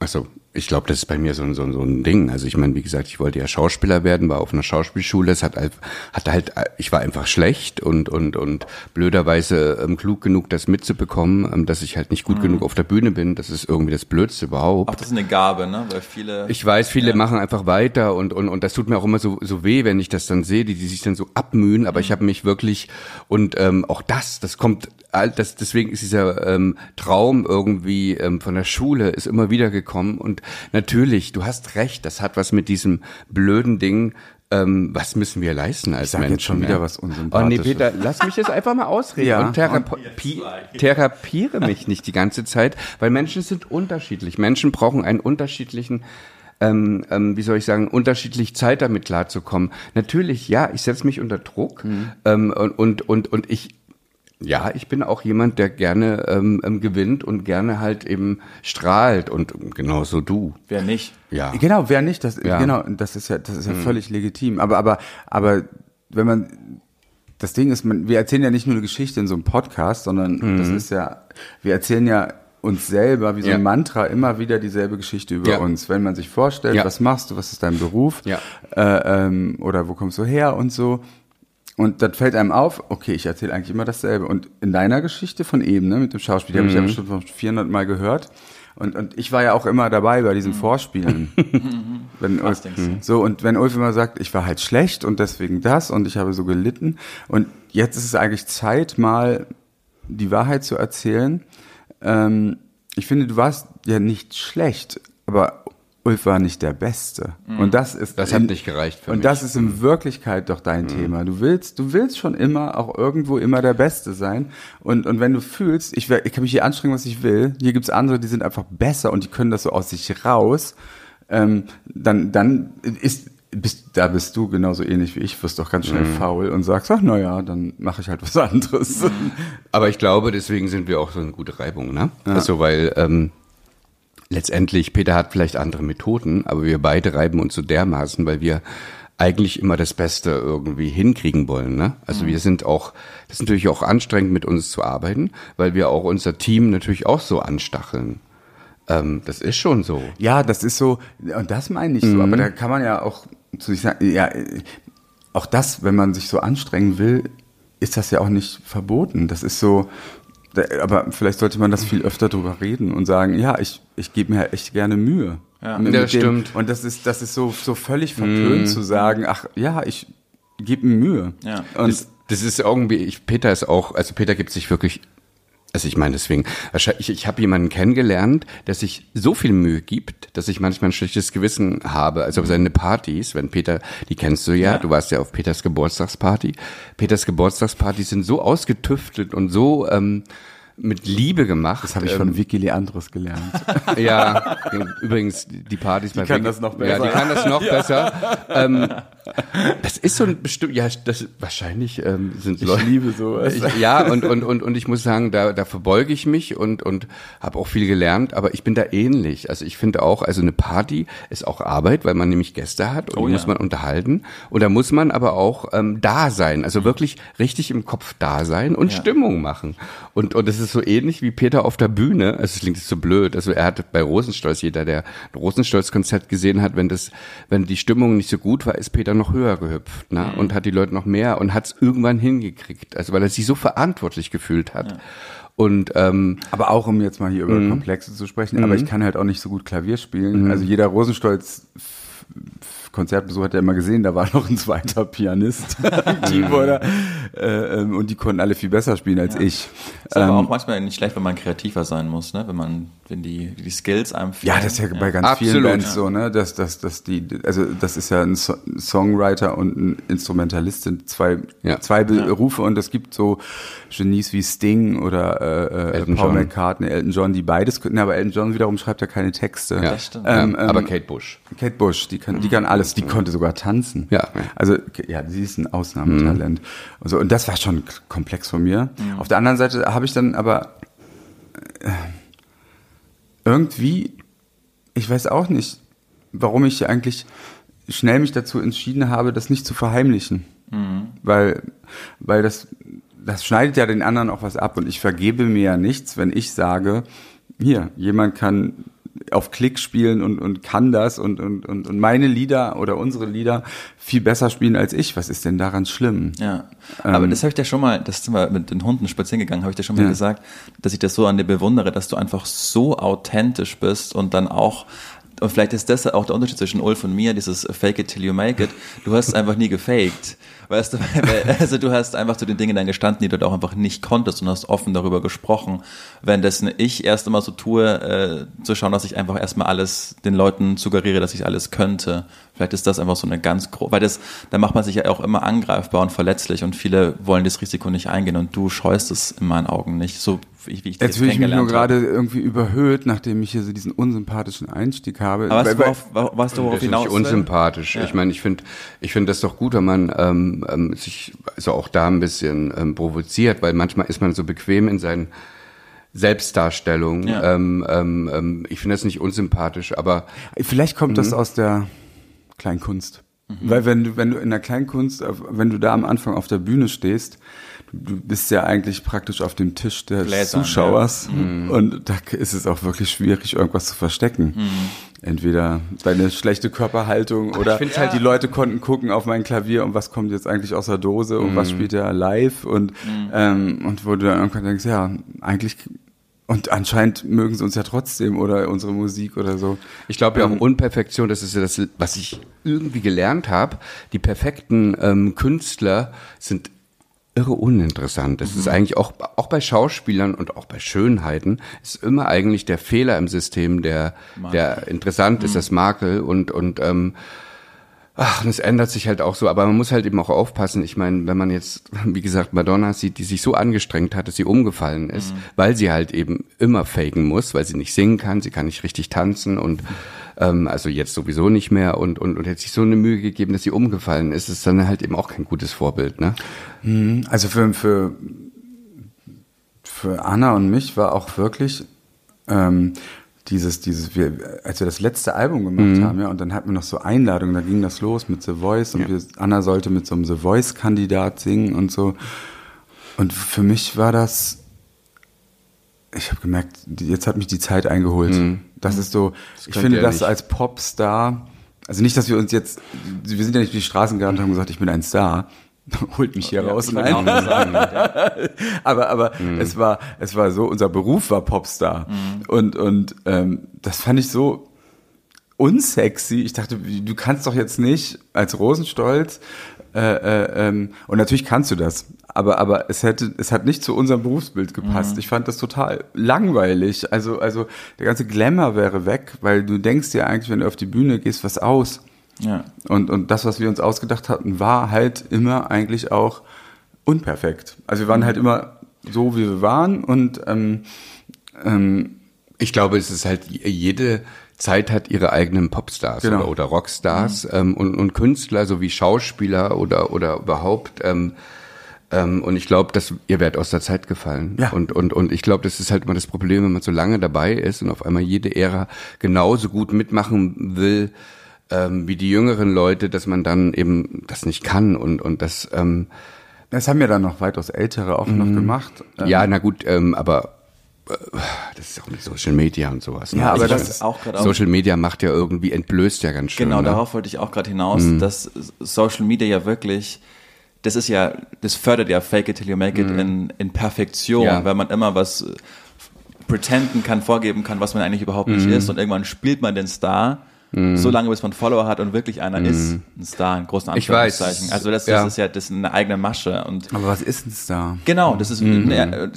also ich glaube, das ist bei mir so, ein- so, ein- so ein Ding. Also ich meine, wie gesagt, ich wollte ja Schauspieler werden, war auf einer Schauspielschule. Es hat, halt- hat halt, ich war einfach schlecht und und und blöderweise ähm, klug genug, das mitzubekommen, ähm, dass ich halt nicht gut genug auf der Bühne bin. Das ist irgendwie das Blödste überhaupt. Auch das ist eine Gabe, ne? Weil viele. Ich weiß, viele machen einfach weiter und, und, und das tut mir auch immer so, so weh, wenn ich das dann sehe, die, die sich dann so abmühen, aber ich habe mich wirklich und ähm, auch das, das kommt, all- das, deswegen ist dieser ähm, Traum irgendwie ähm, von der Schule ist immer wieder gekommen und natürlich, du hast recht, das hat was mit diesem blöden Ding ähm, was müssen wir leisten als sag jetzt Menschen? schon wieder ja? was Oh nee, Unsympathisches. Peter, lass mich jetzt einfach mal ausreden Ja. und therapi therapiere mich nicht die ganze Zeit, weil Menschen sind unterschiedlich. Menschen brauchen einen unterschiedlichen ähm, ähm, wie soll ich sagen, unterschiedlich Zeit damit klarzukommen. Natürlich, ja, ich setze mich unter Druck ähm, und, und, und, und ich ja, ich bin auch jemand, der gerne ähm, ähm, gewinnt und gerne halt eben strahlt und genauso du. Wer nicht? Ja. Genau, wer nicht, das, Ja. genau, das ist ja, das ist ja völlig legitim. Aber, aber, aber, wenn man, das Ding ist, man, wir erzählen ja nicht nur eine Geschichte in so einem Podcast, sondern das ist ja, wir erzählen ja uns selber wie so ein Ja. Mantra immer wieder dieselbe Geschichte über Ja. uns. Wenn man sich vorstellt, Ja. was machst du, was ist dein Beruf, Ja. äh, ähm, oder wo kommst du her und so. Und dann fällt einem auf, okay, ich erzähle eigentlich immer dasselbe. Und in deiner Geschichte von eben, ne, mit dem Schauspiel, die habe ich ja bestimmt schon 400 Mal gehört. Und, und ich war ja auch immer dabei bei diesen Vorspielen. wenn Ulf, denkst du? so, und wenn Ulf immer sagt, ich war halt schlecht und deswegen das und ich habe so gelitten. Und jetzt ist es eigentlich Zeit, mal die Wahrheit zu erzählen. Ähm, ich finde, du warst ja nicht schlecht, aber Ulf war nicht der Beste. Und das ist Das hat nicht gereicht für und mich. das ist in Wirklichkeit doch dein Thema. Du willst, du willst schon immer auch irgendwo immer der Beste sein. Und, und wenn du fühlst, ich, ich kann mich hier anstrengen, was ich will, hier gibt's andere, die sind einfach besser und die können das so aus sich raus, ähm, dann, dann ist, bist, da bist du genauso ähnlich wie ich, wirst doch ganz schnell faul und sagst, ach na ja, dann mache ich halt was anderes. Aber ich glaube, deswegen sind wir auch so eine gute Reibung, ne? Also, weil ähm, letztendlich, Peter hat vielleicht andere Methoden, aber wir beide reiben uns so dermaßen, weil wir eigentlich immer das Beste irgendwie hinkriegen wollen. Ne? Also wir sind auch, das ist natürlich auch anstrengend, mit uns zu arbeiten, weil wir auch unser Team natürlich auch so anstacheln. Ähm, das ist schon so. Ja, das ist so, und das meine ich so, aber da kann man ja auch zu sich sagen, ja, auch das, wenn man sich so anstrengen will, ist das ja auch nicht verboten. Das ist so, aber vielleicht sollte man das viel öfter drüber reden und sagen, ja, ich, ich gebe mir echt gerne Mühe. Ja. Mit Ja, stimmt. Und das ist, das ist so, so völlig verpönt zu sagen, ach ja, ich gebe mir Mühe. Ja. Und das, das ist irgendwie, ich, Peter ist auch, also Peter gibt sich wirklich, also ich meine deswegen, wahrscheinlich, ich, ich habe jemanden kennengelernt, der sich so viel Mühe gibt, dass ich manchmal ein schlechtes Gewissen habe. Also seine Partys, wenn Peter, die kennst du ja, Ja. du warst ja auf Peters Geburtstagsparty. Peters Geburtstagspartys sind so ausgetüftelt und so ähm, mit Liebe gemacht. das habe ich von Vicky Leandros gelernt. Ja, übrigens, die Partys bei kann Vicky- das noch Ja, besser. die kann das noch besser. Ähm, das ist so ein bestimmt, ja, das wahrscheinlich ähm, sind Ich Leute. liebe sowas. Ich, ja, und, und, und, und ich muss sagen, da, da verbeuge ich mich und, und habe auch viel gelernt, aber ich bin da ähnlich. Also ich finde auch, also eine Party ist auch Arbeit, weil man nämlich Gäste hat und Oh die ja. muss man unterhalten. Und da muss man aber auch ähm, da sein, also wirklich richtig im Kopf da sein und Ja. Stimmung machen. Und, und das ist so ähnlich wie Peter auf der Bühne. Also es klingt jetzt so blöd. Also er hat bei Rosenstolz, jeder, der ein Rosenstolz-Konzert gesehen hat, wenn das, wenn die Stimmung nicht so gut war, ist Peter noch höher gehüpft, ne? Und hat die Leute noch mehr und hat es irgendwann hingekriegt. Also weil er sich so verantwortlich gefühlt hat. Und ähm, Aber auch, um jetzt mal hier über Komplexe zu sprechen, aber ich kann halt auch nicht so gut Klavier spielen. Also jeder Rosenstolz Konzertbesuch hat ja immer gesehen, da war noch ein zweiter Pianist, Keyboarder, äh, ähm, und die konnten alle viel besser spielen als ich. Ist aber Ähm, auch manchmal nicht schlecht, wenn man kreativer sein muss, ne? Wenn man, wenn die, die Skills einem fehlen. Ja, das ist ja bei ganz Absolut, vielen Bands ja. so, ne? Dass, dass, dass die, also das ist ja ein so ein Songwriter und ein Instrumentalist sind zwei, Ja. zwei Berufe und es gibt so Genies wie Sting oder äh, äh, Elton Paul John. McCartney, Elton John, die beides können, aber Elton John wiederum schreibt ja keine Texte. ja, Das stimmt. Ähm, ja, aber ähm, Kate Bush. Kate Bush, die kann, die kann alles, die konnte sogar tanzen. Ja. Also, ja, sie ist ein Ausnahmetalent. Und, so, und das war schon komplex von mir. Auf der anderen Seite habe ich dann aber äh, irgendwie, ich weiß auch nicht, warum ich eigentlich schnell mich dazu entschieden habe, das nicht zu verheimlichen. Weil, weil das, das schneidet ja den anderen auch was ab und ich vergebe mir ja nichts, wenn ich sage, hier, jemand kann auf Klick spielen und, und kann das und, und, und, und meine Lieder oder unsere Lieder viel besser spielen als ich. Was ist denn daran schlimm? Ja, aber das habe ich dir schon mal, das sind wir mit den Hunden spazieren gegangen, habe ich dir schon mal Ja. gesagt, dass ich das so an dir bewundere, dass du einfach so authentisch bist und dann auch und vielleicht ist das auch der Unterschied zwischen Ulf und mir, dieses Fake it till you make it. Du hast es einfach nie gefaked. Weißt du, also du hast einfach zu den Dingen dann gestanden, die du da auch einfach nicht konntest und hast offen darüber gesprochen. Das ich erst immer so tue, äh, zu schauen, dass ich einfach erstmal alles den Leuten suggeriere, dass ich alles könnte. Vielleicht ist das einfach so eine ganz große, weil das, da macht man sich ja auch immer angreifbar und verletzlich und viele wollen das Risiko nicht eingehen und du scheust es in meinen Augen nicht, so wie, ich das Jetzt fühle ich mich nur gerade irgendwie überhöht, nachdem ich hier so diesen unsympathischen Einstieg habe. Aber weißt du, worauf, worauf du worauf hinaus nicht unsympathisch. Ja. Ich meine, ich finde ich finde das doch gut, wenn man ähm, ähm, sich also auch da ein bisschen ähm, provoziert, weil manchmal ist man so bequem in seinen Selbstdarstellungen. Ja. Ähm, ähm, ähm ich finde das nicht unsympathisch, aber vielleicht kommt das mhm. aus der Kleinkunst. Mhm. Weil wenn du, wenn du in der Kleinkunst, wenn du da am Anfang auf der Bühne stehst, du bist ja eigentlich praktisch auf dem Tisch des Gläsern, Zuschauers ja. mhm. und da ist es auch wirklich schwierig, irgendwas zu verstecken. Mhm. Entweder deine schlechte Körperhaltung oder halt, ja. die Leute konnten gucken auf mein Klavier und was kommt jetzt eigentlich aus der Dose und was mhm. spielt er live und, mhm. ähm, und wo du dann irgendwann denkst, ja, eigentlich und anscheinend mögen sie uns ja trotzdem oder unsere Musik oder so. Ich glaube ja auch ähm, Unperfektion, das ist ja das, was ich irgendwie gelernt habe. Die perfekten ähm, Künstler sind irre uninteressant. Es mhm. ist eigentlich auch, auch bei Schauspielern und auch bei Schönheiten, ist immer eigentlich der Fehler im System, der, der interessant mhm. ist, das Makel und, und, ähm, Ach, und es ändert sich halt auch so, aber man muss halt eben auch aufpassen. Ich meine, wenn man jetzt, wie gesagt, Madonna sieht, die sich so angestrengt hat, dass sie umgefallen ist, mhm. weil sie halt eben immer faken muss, weil sie nicht singen kann, sie kann nicht richtig tanzen und ähm, also jetzt sowieso nicht mehr und, und, und hat sich so eine Mühe gegeben, dass sie umgefallen ist, ist dann halt eben auch kein gutes Vorbild, ne? Mhm. Also für, für, für Anna und mich war auch wirklich ähm, dieses, dieses, wir, als wir das letzte Album gemacht mhm. haben, ja, und dann hatten wir noch so Einladungen, da ging das los mit The Voice und ja. wir, Anna sollte mit so einem The Voice-Kandidat singen und so. Und für mich war das, ich habe gemerkt, jetzt hat mich die Zeit eingeholt. Mhm. Das ist so, das ich finde das nicht. als Popstar, also nicht, dass wir uns jetzt, wir sind ja nicht durch die Straßen gegangen und haben gesagt, ich bin ein Star, holt mich hier ja, raus. Nein. Sagen, aber aber mhm. es war es war so, unser Beruf war Popstar mhm. und und ähm, das fand ich so unsexy. Ich dachte, du kannst doch jetzt nicht als Rosenstolz äh, äh, ähm, und natürlich kannst du das, aber aber es hätte es hat nicht zu unserem Berufsbild gepasst. Mhm. Ich fand das total langweilig. Also also der ganze Glamour wäre weg, weil du denkst dir eigentlich, wenn du auf die Bühne gehst, was aus. Ja. Und, und das, was wir uns ausgedacht hatten, war halt immer eigentlich auch unperfekt. Also wir waren halt immer so, wie wir waren und ähm, ähm, ich glaube, es ist halt jede Zeit hat ihre eigenen Popstars genau. oder, oder Rockstars mhm. ähm, und, und Künstler sowie Schauspieler oder oder überhaupt ähm, ähm, und ich glaube, dass ihr werdet aus der Zeit gefallen. Ja. Und, und, und ich glaube, das ist halt immer das Problem, wenn man so lange dabei ist und auf einmal jede Ära genauso gut mitmachen will, ähm, wie die jüngeren Leute, dass man dann eben das nicht kann und, und das. Ähm, das haben ja dann noch weitaus Ältere auch noch mhm. gemacht. Ähm, ja, na gut, ähm, aber äh, das ist auch mit Social Media und sowas. Ne? Ja, aber das ist auch gerade Social Media macht ja irgendwie entblößt ja ganz schön. Genau, ne? darauf wollte ich auch gerade hinaus, mhm. dass Social Media ja wirklich das ist ja, das fördert ja Fake it till you make it mhm. in, in Perfektion, ja. weil man immer was pretenden kann, vorgeben kann, was man eigentlich überhaupt nicht mhm. ist und irgendwann spielt man den Star Mm. So lange, bis man Follower hat und wirklich einer mm. ist ein Star, ein großen Anführungszeichen. Also das, das ja. ist ja das ist eine eigene Masche. Und Aber was ist ein Star? Genau, das ist mm. ne,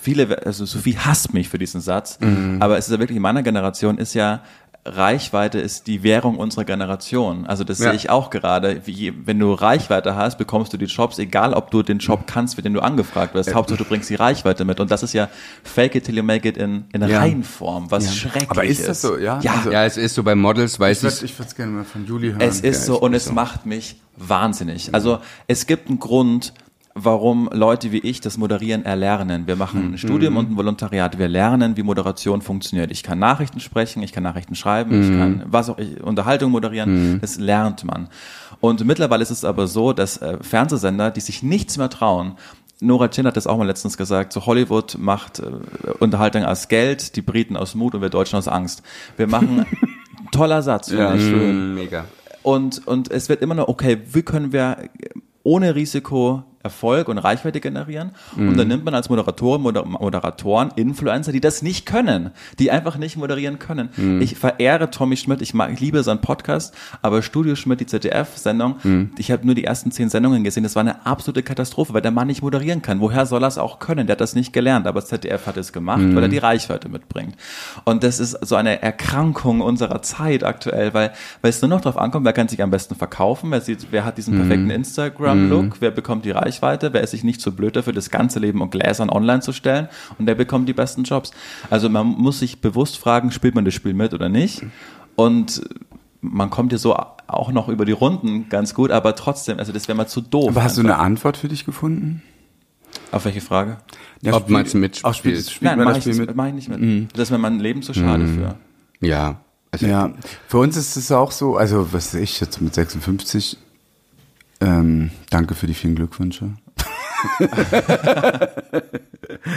viele, also Sophie hasst mich für diesen Satz, mhm. aber es ist ja wirklich in meiner Generation ist ja Reichweite ist die Währung unserer Generation. Also das ja. sehe ich auch gerade. Wie, wenn du Reichweite hast, bekommst du die Jobs, egal ob du den Job kannst, für den du angefragt wirst. Ja. Hauptsache du bringst die Reichweite mit. Und das ist ja Fake it till you make it in, in ja. Reihenform, was ja. schrecklich ist. Aber ist das so? Ja, ja. Also, ja es ist so bei Models, weiß ich. ich würde es gerne mal von Juli hören. Es ist so und es so. macht mich wahnsinnig. Also es gibt einen Grund, warum Leute wie ich das Moderieren erlernen. Wir machen ein mhm. Studium und ein Volontariat. Wir lernen, wie Moderation funktioniert. Ich kann Nachrichten sprechen, ich kann Nachrichten schreiben, mhm. ich kann was auch ich, Unterhaltung moderieren. Mhm. Das lernt man. Und mittlerweile ist es aber so, dass äh, Fernsehsender, die sich nichts mehr trauen, Nora Chin hat das auch mal letztens gesagt, so Hollywood macht äh, Unterhaltung aus Geld, die Briten aus Mut und wir Deutschen aus Angst. Wir machen toller Satz, ja, ich. Schön. Mega. Und, und es wird immer noch, okay, wie können wir ohne Risiko Erfolg und Reichweite generieren. Und dann nimmt man als Moderatoren, Moder Moderatoren Influencer, die das nicht können, die einfach nicht moderieren können. Ich verehre Tommy Schmidt, ich, mag, ich liebe seinen Podcast, aber Studio Schmidt, die ZDF-Sendung, ich habe nur die ersten zehn Sendungen gesehen, das war eine absolute Katastrophe, weil der Mann nicht moderieren kann. Woher soll er es auch können? Der hat das nicht gelernt, aber das ZDF hat es gemacht, weil er die Reichweite mitbringt. Und das ist so eine Erkrankung unserer Zeit aktuell, weil, weil es nur noch darauf ankommt, wer kann sich am besten verkaufen, wer, sieht, wer hat diesen perfekten Instagram-Look, wer bekommt die Reichweite, wer ist sich nicht so blöd dafür, das ganze Leben und Gläsern online zu stellen und der bekommt die besten Jobs. Also man muss sich bewusst fragen, spielt man das Spiel mit oder nicht? Und man kommt ja so auch noch über die Runden ganz gut, aber trotzdem, also das wäre mal zu doof. Aber hast du einfach. eine Antwort für dich gefunden? Auf welche Frage? Ja, Ob man mitspielt. Auch spielt, spielt Nein, man mach das ich, Spiel mit? mach ich nicht mit. Das wäre mein Leben zu schade für. Ja. Also Ja, für uns ist es auch so, also was weiß ich jetzt mit 56, ähm, danke für die vielen Glückwünsche.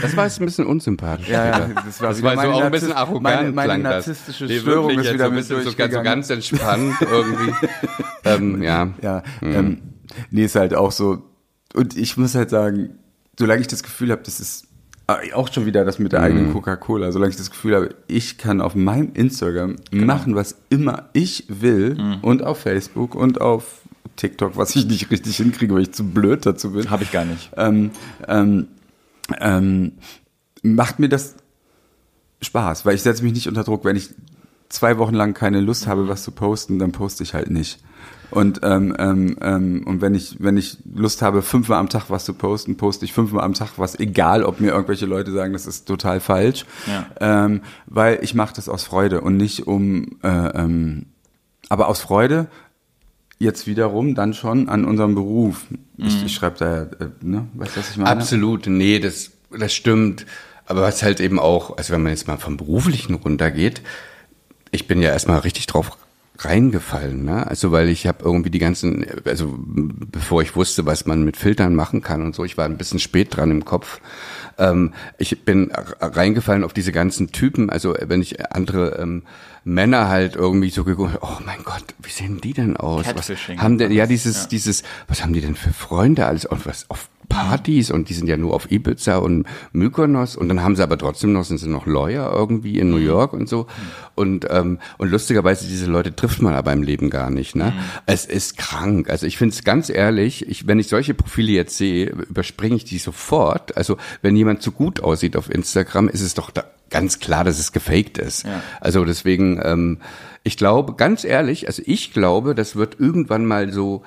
Das war jetzt ein bisschen unsympathisch. Ja, ja, das war das war so auch ein bisschen arrogant. meine- meine das. narzisstische Nee, Störung ist wieder so ein bisschen so, ganz- so ganz entspannt irgendwie. ähm, ja. Ja, ähm, nee, ist halt auch so. Und ich muss halt sagen, solange ich das Gefühl habe, das ist auch schon wieder das mit der eigenen Coca-Cola, solange ich das Gefühl habe, ich kann auf meinem Instagram machen, was immer ich will und auf Facebook und auf TikTok, was ich nicht richtig hinkriege, weil ich zu blöd dazu bin. Habe ich gar nicht. ähm, ähm, ähm, macht mir das Spaß, weil ich setze mich nicht unter Druck. Wenn ich zwei Wochen lang keine Lust habe, was zu posten, dann poste ich halt nicht. Und ähm, ähm, ähm, und wenn ich wenn ich Lust habe, fünfmal am Tag was zu posten, poste ich fünfmal am Tag was, egal ob mir irgendwelche Leute sagen, das ist total falsch, Ja. ähm, weil ich mache das aus Freude und nicht um, äh, ähm, aber aus Freude jetzt wiederum dann schon an unserem Beruf. Ich, ich schreibe da, äh, ne, weißt du, was ich meine? Absolut, nee, das, das stimmt. Aber was halt eben auch, also wenn man jetzt mal vom Beruflichen runtergeht, ich bin ja erstmal richtig drauf reingefallen, ne? Also weil ich habe irgendwie die ganzen, also bevor ich wusste, was man mit Filtern machen kann und so, ich war ein bisschen spät dran im Kopf. Ähm, ich bin reingefallen auf diese ganzen Typen, also wenn ich andere ähm, Männer halt irgendwie so geguckt, oh mein Gott, wie sehen die denn aus? Was haben denn, ja dieses, ja. dieses, was haben die denn für Freunde alles und was auf Partys und die sind ja nur auf Ibiza und Mykonos und dann haben sie aber trotzdem noch, sind sie noch Lawyer irgendwie in New York und so und ähm, und lustigerweise diese Leute trifft man aber im Leben gar nicht, ne? Es ist krank. Also ich finde es ganz ehrlich, ich, wenn ich solche Profile jetzt sehe, überspringe ich die sofort. Also wenn jemand zu gut aussieht auf Instagram, ist es doch da ganz klar, dass es gefaked ist. Ja. Also deswegen, ähm, ich glaube, ganz ehrlich, also ich glaube, das wird irgendwann mal so,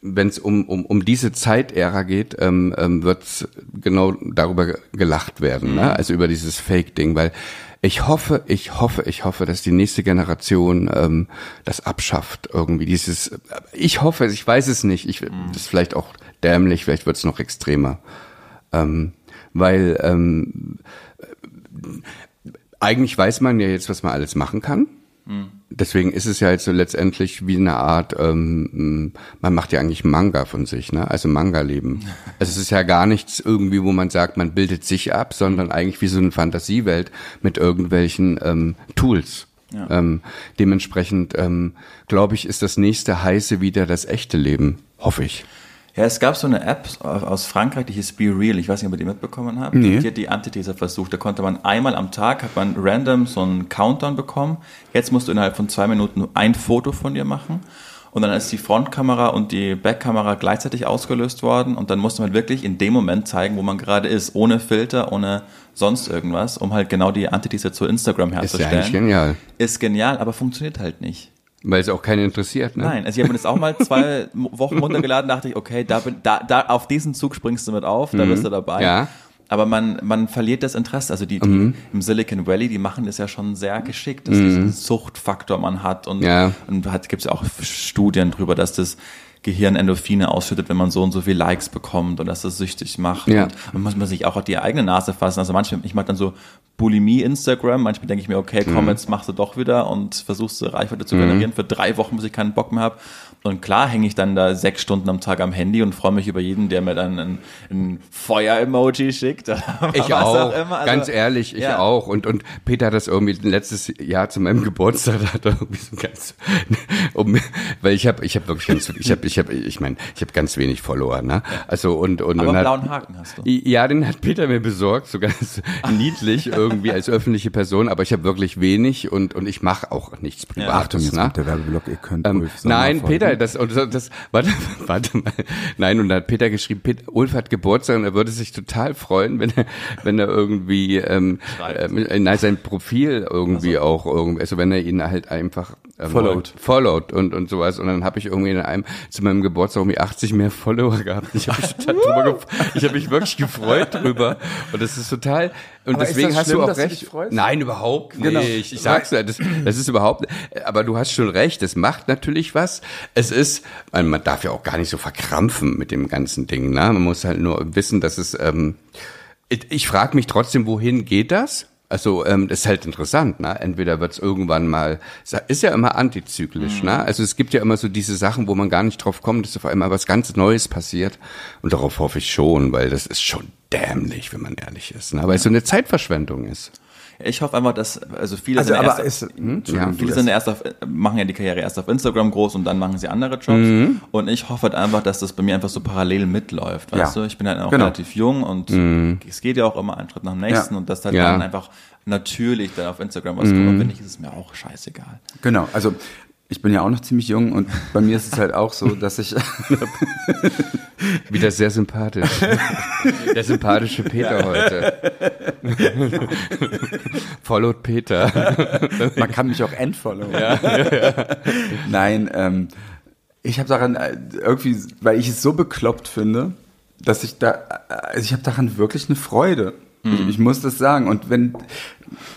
wenn es um, um, um diese Zeitära geht, ähm, ähm, wird genau darüber ge- gelacht werden, ne? also über dieses Fake-Ding, weil ich hoffe, ich hoffe, ich hoffe, dass die nächste Generation ähm, das abschafft irgendwie. Dieses, ich hoffe, ich weiß es nicht. Ich, Das ist vielleicht auch dämlich, vielleicht wird es noch extremer, ähm, weil ähm, eigentlich weiß man ja jetzt, was man alles machen kann. Deswegen ist es ja jetzt so letztendlich wie eine Art, ähm, man macht ja eigentlich Manga von sich, ne? Also Manga-Leben. Also es ist ja gar nichts irgendwie, wo man sagt, man bildet sich ab, sondern eigentlich wie so eine Fantasiewelt mit irgendwelchen ähm, Tools. Ja. Ähm, dementsprechend ähm, glaube ich, ist das nächste heiße wieder das echte Leben. Hoffe ich. Ja, es gab so eine App aus Frankreich, die hieß Be Real. Ich weiß nicht, ob ihr die mitbekommen habt. Nee. Die hat die Antithese versucht. Da konnte man einmal am Tag, hat man random so einen Countdown bekommen. Jetzt musst du innerhalb von zwei Minuten nur ein Foto von dir machen. Und dann ist die Frontkamera und die Backkamera gleichzeitig ausgelöst worden. Und dann musste man wirklich in dem Moment zeigen, wo man gerade ist. Ohne Filter, ohne sonst irgendwas, um halt genau die Antithese zu Instagram Ist ja herzustellen. eigentlich genial. Ist genial, aber funktioniert halt nicht. Weil es auch keinen interessiert, ne? Nein, also ich habe mir das auch mal zwei Wochen runtergeladen, dachte ich, okay, da, bin, da, da auf diesen Zug springst du mit auf, da bist du dabei. Ja. Aber man, man verliert das Interesse. Also die, die im Silicon Valley, die machen das ja schon sehr geschickt, dass diesen Suchtfaktor man hat und, Ja. und hat, gibt es auch Studien drüber, dass das Gehirn Endorphine ausschüttet, wenn man so und so viel Likes bekommt und dass das süchtig macht. Ja. Und, und muss man sich auch auf die eigene Nase fassen. Also manchmal, ich mache dann so Bulimie Instagram, manchmal denke ich mir, okay, komm, Mhm. jetzt machst du doch wieder und versuchst Reichweite zu generieren für drei Wochen, bis ich keinen Bock mehr habe. Und klar hänge ich dann da sechs Stunden am Tag am Handy und freue mich über jeden, der mir dann ein, ein Feuer-Emoji schickt. Ich was auch, immer. Also, ganz ehrlich, ich ja. auch. Und, und Peter hat das irgendwie letztes Jahr zu meinem Geburtstag, hat er irgendwie so ganz, um, weil ich habe ich hab wirklich ganz, ich habe ich habe, ich meine, ich habe ganz wenig Follower, ne? Also und und, Aber und einen hat, blauen Haken hast du. ja, den hat Peter mir besorgt, so niedlich irgendwie als öffentliche Person, aber ich habe wirklich wenig und und ich mache auch nichts Achtung, Privates, jetzt ne? kommt der Werbeblock, ihr könnt Ähm, nein, folgen. Peter, das, das, das warte, warte mal. Nein, und da hat Peter geschrieben, Peter, Ulf hat Geburtstag und er würde sich total freuen, wenn er, wenn er irgendwie, ähm, äh, nein, sein Profil irgendwie auch irgendwie, also wenn er ihn halt einfach ähm, Followed. followed und, und sowas. Und dann habe ich irgendwie in einem, zu meinem Geburtstag irgendwie 80 mehr Follower gehabt. Ich habe mich total ich habe mich wirklich gefreut drüber. Und das ist total, und Aber deswegen das hast schlimm, du auch du recht. freust? Nein, überhaupt nicht. Genau. Ich sag's ja, das, das ist überhaupt, aber du hast schon recht, es macht natürlich was. Es ist, man, man darf ja auch gar nicht so verkrampfen mit dem ganzen Ding, ne? Man muss halt nur wissen, dass es, ähm, ich, ich frage mich trotzdem, wohin geht das? Also ähm, das ist halt interessant, ne? Entweder wird's irgendwann mal, ist ja immer antizyklisch, ne? Also es gibt ja immer so diese Sachen, wo man gar nicht drauf kommt, dass auf einmal was ganz Neues passiert. Und darauf hoffe ich schon, weil das ist schon dämlich, wenn man ehrlich ist, ne? Weil es so eine Zeitverschwendung ist. Ich hoffe einfach, dass, also viele Also, sind aber erst, ist, hm, Entschuldigung, viele sind erst. auf, machen ja die Karriere erst auf Instagram groß und dann machen sie andere Jobs. Mhm. Und ich hoffe halt einfach, dass das bei mir einfach so parallel mitläuft. Weißt Ja. du, ich bin halt auch Genau. relativ jung und es geht ja auch immer einen Schritt nach dem nächsten Ja. und das halt Mhm. Ja. dann einfach natürlich dann auf Instagram was kommt. Und wenn nicht, ist es mir auch scheißegal. Genau, also ich bin ja auch noch ziemlich jung und bei mir ist es halt auch so, dass ich Wieder sehr sympathisch. Der sympathische Peter heute. Followed Peter. Man kann mich auch entfollowen. Nein, ähm, ich habe daran äh, irgendwie, weil ich es so bekloppt finde, dass ich da, äh, also ich habe daran wirklich eine Freude. Ich, ich muss das sagen. Und wenn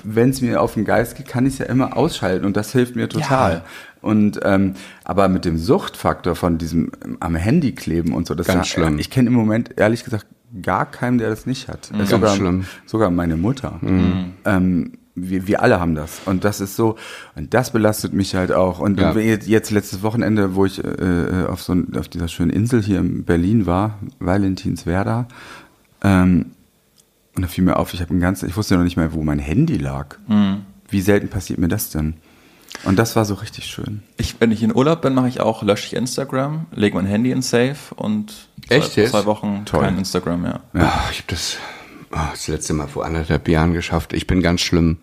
wenn es mir auf den Geist geht, kann ich es ja immer ausschalten und das hilft mir total. Ja. Und ähm, aber mit dem Suchtfaktor von diesem ähm, am Handy kleben und so, das Ganz ist, schlimm. Ich kenne im Moment ehrlich gesagt gar keinen, der das nicht hat. Ganz sogar, schlimm. sogar meine Mutter. Ähm, wir, wir alle haben das. Und das ist so, und das belastet mich halt auch. Und Ja. jetzt, letztes Wochenende, wo ich äh, auf so auf dieser schönen Insel hier in Berlin war, Valentinswerda, ähm, und da fiel mir auf, ich habe ein ganzes, ich wusste noch nicht mehr, wo mein Handy lag. Wie selten passiert mir das denn? Und das war so richtig schön. Ich, wenn ich in Urlaub bin, mache ich auch, lösche ich Instagram, lege mein Handy in Safe und Echt zwei, jetzt? zwei Wochen Toll. kein Instagram mehr. Ja. ich habe das oh, das letzte Mal vor anderthalb Jahren geschafft. Ich bin ganz schlimm.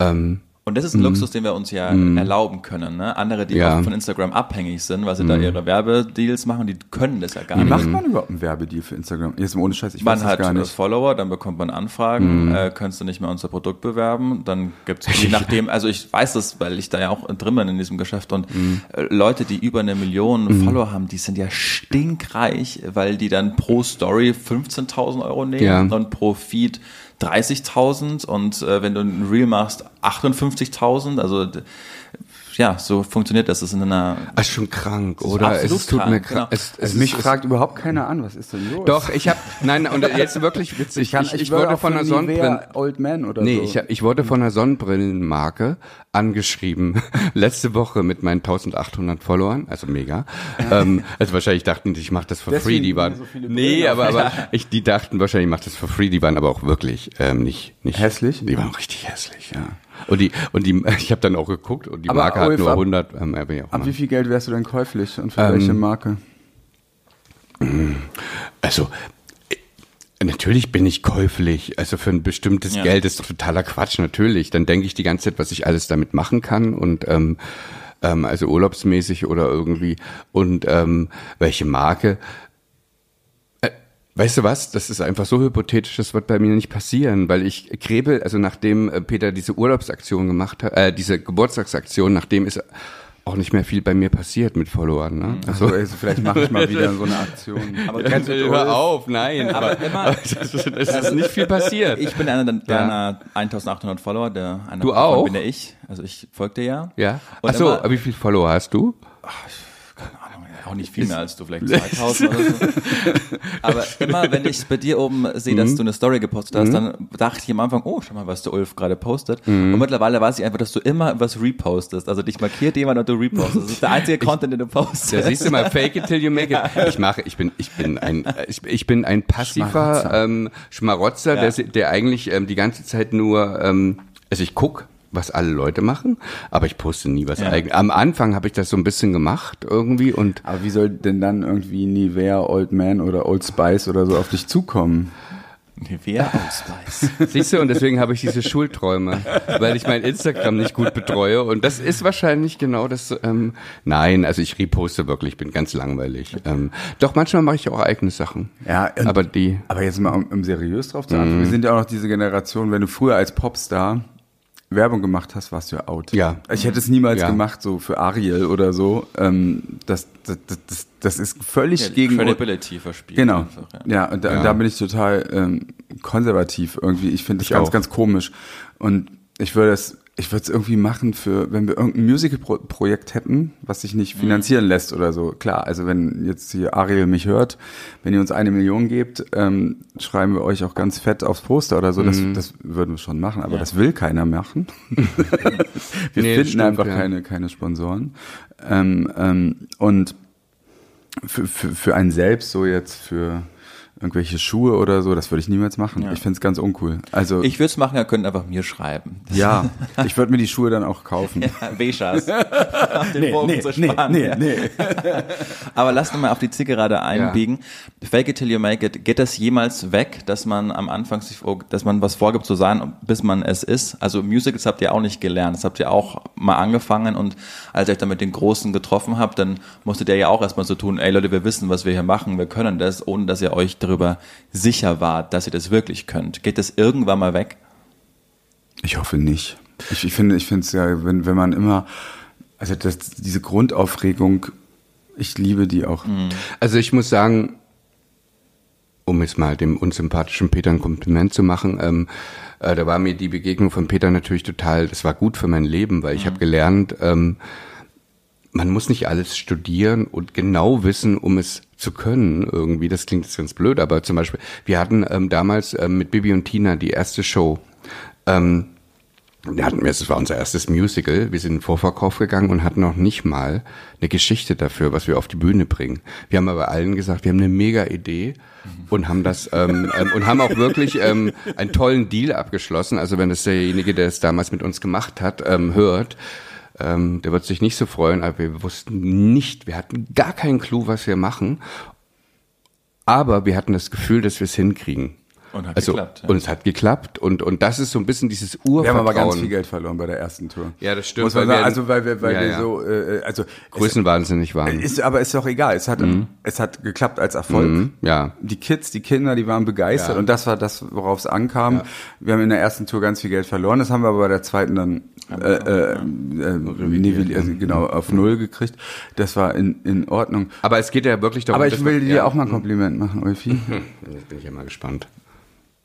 Ähm, Und das ist ein Luxus, den wir uns ja erlauben können. Ne? Andere, die Mhm. Ja. Mhm. auch von Instagram abhängig sind, weil sie da ihre Werbedeals machen, die können das ja gar Wie nicht. macht man überhaupt einen Werbedeal für Instagram? Jetzt mal ohne Scheiß, ich weiß Man das hat gar äh, nicht. Follower, dann bekommt man Anfragen, Mhm. äh, kannst du nicht mehr unser Produkt bewerben, dann gibt's je nachdem, also ich weiß das, weil ich da ja auch drin bin in diesem Geschäft und Mhm. äh, Leute, die über eine Million Follower haben, die sind ja stinkreich, weil die dann pro Story 15.000 Euro nehmen Ja. und pro Feed 30.000 und äh, wenn du ein Reel machst 58.000, also ja, so funktioniert das. Das ist in einer ist schon krank, ist oder? es tut mir krank, genau. krank. Es, es Also mich ist, fragt überhaupt keiner an, was ist denn los? Doch, ich habe nein und jetzt wirklich witzig. ich, kann, ich, ich, ich wurde von einer Sonnenbrille Old Man oder Nee, so. ich, ich wurde von einer Sonnenbrillenmarke angeschrieben, letzte Woche mit meinen 1800 Followern, also mega. Ähm, also wahrscheinlich dachten die, ich mache das for free, Deswegen die waren, so viele nee, aber, aber ich, die dachten wahrscheinlich, ich mache das for free, die waren aber auch wirklich ähm, nicht, nicht Hässlich? Die waren richtig hässlich, ja. Und die, und die, ich habe dann auch geguckt und die Aber Marke hat nur ab- 100, ähm, Ab wie viel Geld wärst du denn käuflich und für Ähm, welche Marke? Also äh, natürlich bin ich käuflich. Also für ein bestimmtes Ja. Geld ist doch totaler Quatsch, natürlich. Dann denke ich die ganze Zeit, was ich alles damit machen kann und ähm, ähm, also urlaubsmäßig oder irgendwie und ähm, welche Marke. Weißt du was? Das ist einfach so hypothetisch, das wird bei mir nicht passieren, weil ich gräbe, also nachdem äh, Peter diese Urlaubsaktion gemacht hat, äh, diese Geburtstagsaktion, nachdem ist auch nicht mehr viel bei mir passiert mit Followern. Ne? Also, also vielleicht mache ich mal wieder so eine Aktion. Aber Kannst du hör auf, nein. Aber Aber, immer- aber das, ist, das ist nicht viel passiert. Ich bin einer deiner 1800 Follower, der einer Du auch? bin der ich. Also ich folge dir ja. ja. Immer- aber wie viele Follower hast du? Ahnung, auch nicht viel mehr als du, vielleicht 2000 oder so. Aber immer, wenn ich bei dir oben sehe, Mhm. dass du eine Story gepostet hast, dann dachte ich am Anfang, oh, schau mal, was der Ulf gerade postet. Mhm. Und mittlerweile weiß ich einfach, dass du immer was repostest. Also dich markiert jemand und du repostest. Das ist der einzige Content, den du postest. Ja, siehst du mal, fake it till you make it. Ich mache, ich bin, ich bin ein, ich, ich bin ein passiver Schmarotzer. ähm, Schmarotzer, Ja. der, der eigentlich ähm, die ganze Zeit nur, ähm, also ich guck was alle Leute machen, aber ich poste nie was Ja. eigenes. Am Anfang habe ich das so ein bisschen gemacht irgendwie und Aber wie soll denn dann irgendwie Nivea, Old Man oder Old Spice oder so auf dich zukommen? Nivea Ausweis. Siehst du, und deswegen habe ich diese Schulträume, weil ich mein Instagram nicht gut betreue. Und das ist wahrscheinlich genau das. Ähm, nein, also ich reposte wirklich, bin ganz langweilig. Ähm, doch manchmal mache ich auch eigene Sachen. Ja, und- aber die. Aber jetzt mal, um, um seriös drauf zu antworten. Wir sind ja auch noch diese Generation, wenn du früher als Popstar Werbung gemacht hast, warst du ja out. Ja. Ich hätte es niemals Ja. gemacht, so für Ariel oder so. Ähm, das, das, das, das, das ist völlig Ja, gegen. Credibility verspielt. Genau. Einfach, ja. ja. und da, Ja. da bin ich total ähm, konservativ irgendwie. Ich finde das Ich ganz, auch. ganz komisch. Und ich würde es, ich würde es irgendwie machen für, wenn wir irgendein Musical-Projekt hätten, was sich nicht finanzieren lässt oder so. Klar, also wenn jetzt hier Ariel mich hört, wenn ihr uns eine Million gebt, ähm, schreiben wir euch auch ganz fett aufs Poster oder so. Das, Mhm. das würden wir schon machen, aber das will keiner machen. wir Nee, finden stimmt, einfach ja. keine, keine Sponsoren. Ähm, ähm, und für, für, für einen selbst so jetzt für irgendwelche Schuhe oder so, das würde ich niemals machen. Ja. Ich finde es ganz uncool. Also Ich würde es machen, ihr könnt einfach mir schreiben. ja, ich würde mir die Schuhe dann auch kaufen. Beschas. Den Bogen zu sparen. nee, nee. Aber lass uns mal auf die Zielgerade einbiegen. Fake it till you make it. Geht das jemals weg, dass man am Anfang sich, dass man was vorgibt zu sein, bis man es ist? Also Musicals habt ihr auch nicht gelernt. Das habt ihr auch mal angefangen und als ihr euch dann mit den Großen getroffen habt, dann musstet ihr ja auch erstmal so tun, ey Leute, wir wissen, was wir hier machen, wir können das, ohne dass ihr euch darüber sicher wart, dass ihr das wirklich könnt. Geht das irgendwann mal weg? Ich hoffe nicht. Ich, ich finde, ich finde es ja, wenn, wenn man immer, also das, diese Grundaufregung, ich liebe die auch. Also ich muss sagen, um jetzt mal dem unsympathischen Peter ein Kompliment zu machen, ähm, äh, da war mir die Begegnung von Peter natürlich total, das war gut für mein Leben, weil ich habe gelernt, ähm, man muss nicht alles studieren und genau wissen, um es zu können irgendwie. Das klingt jetzt ganz blöd, aber zum Beispiel, wir hatten ähm, damals ähm, mit Bibi und Tina die erste Show. Ähm, da hatten wir, es war unser erstes Musical. Wir sind in den Vorverkauf gegangen und hatten noch nicht mal eine Geschichte dafür, was wir auf die Bühne bringen. Wir haben aber allen gesagt, wir haben eine mega Idee und haben das ähm, ähm, und haben auch wirklich ähm, einen tollen Deal abgeschlossen. Also wenn das derjenige, der es damals mit uns gemacht hat, ähm, hört, ähm, der wird sich nicht so freuen. Aber wir wussten nicht, wir hatten gar keinen Clou, was wir machen. Aber wir hatten das Gefühl, dass wir es hinkriegen. Und hat also, geklappt, ja. Und es hat geklappt. Und, und das ist so ein bisschen dieses Wir Urvertrauen. haben aber ganz viel Geld verloren bei der ersten Tour. Ja, das stimmt, Muss man sagen, wir- also weil wir, weil Ja, wir ja. so, äh, also größenwahnsinnig waren. es, ist, aber ist doch egal. Es hat, es hat geklappt als Erfolg. Mhm, ja. Die Kids, die Kinder, die waren begeistert Ja. und das war das, worauf es ankam. Wir haben in der ersten Tour ganz viel Geld verloren. Das haben wir aber bei der zweiten dann äh, äh, äh, nivelli- also genau auf null gekriegt. Das war in, in Ordnung. Aber es geht ja wirklich darum, Aber ich will dir ja, auch mal ein Kompliment machen, Ulfi. Jetzt bin ich ja mal gespannt.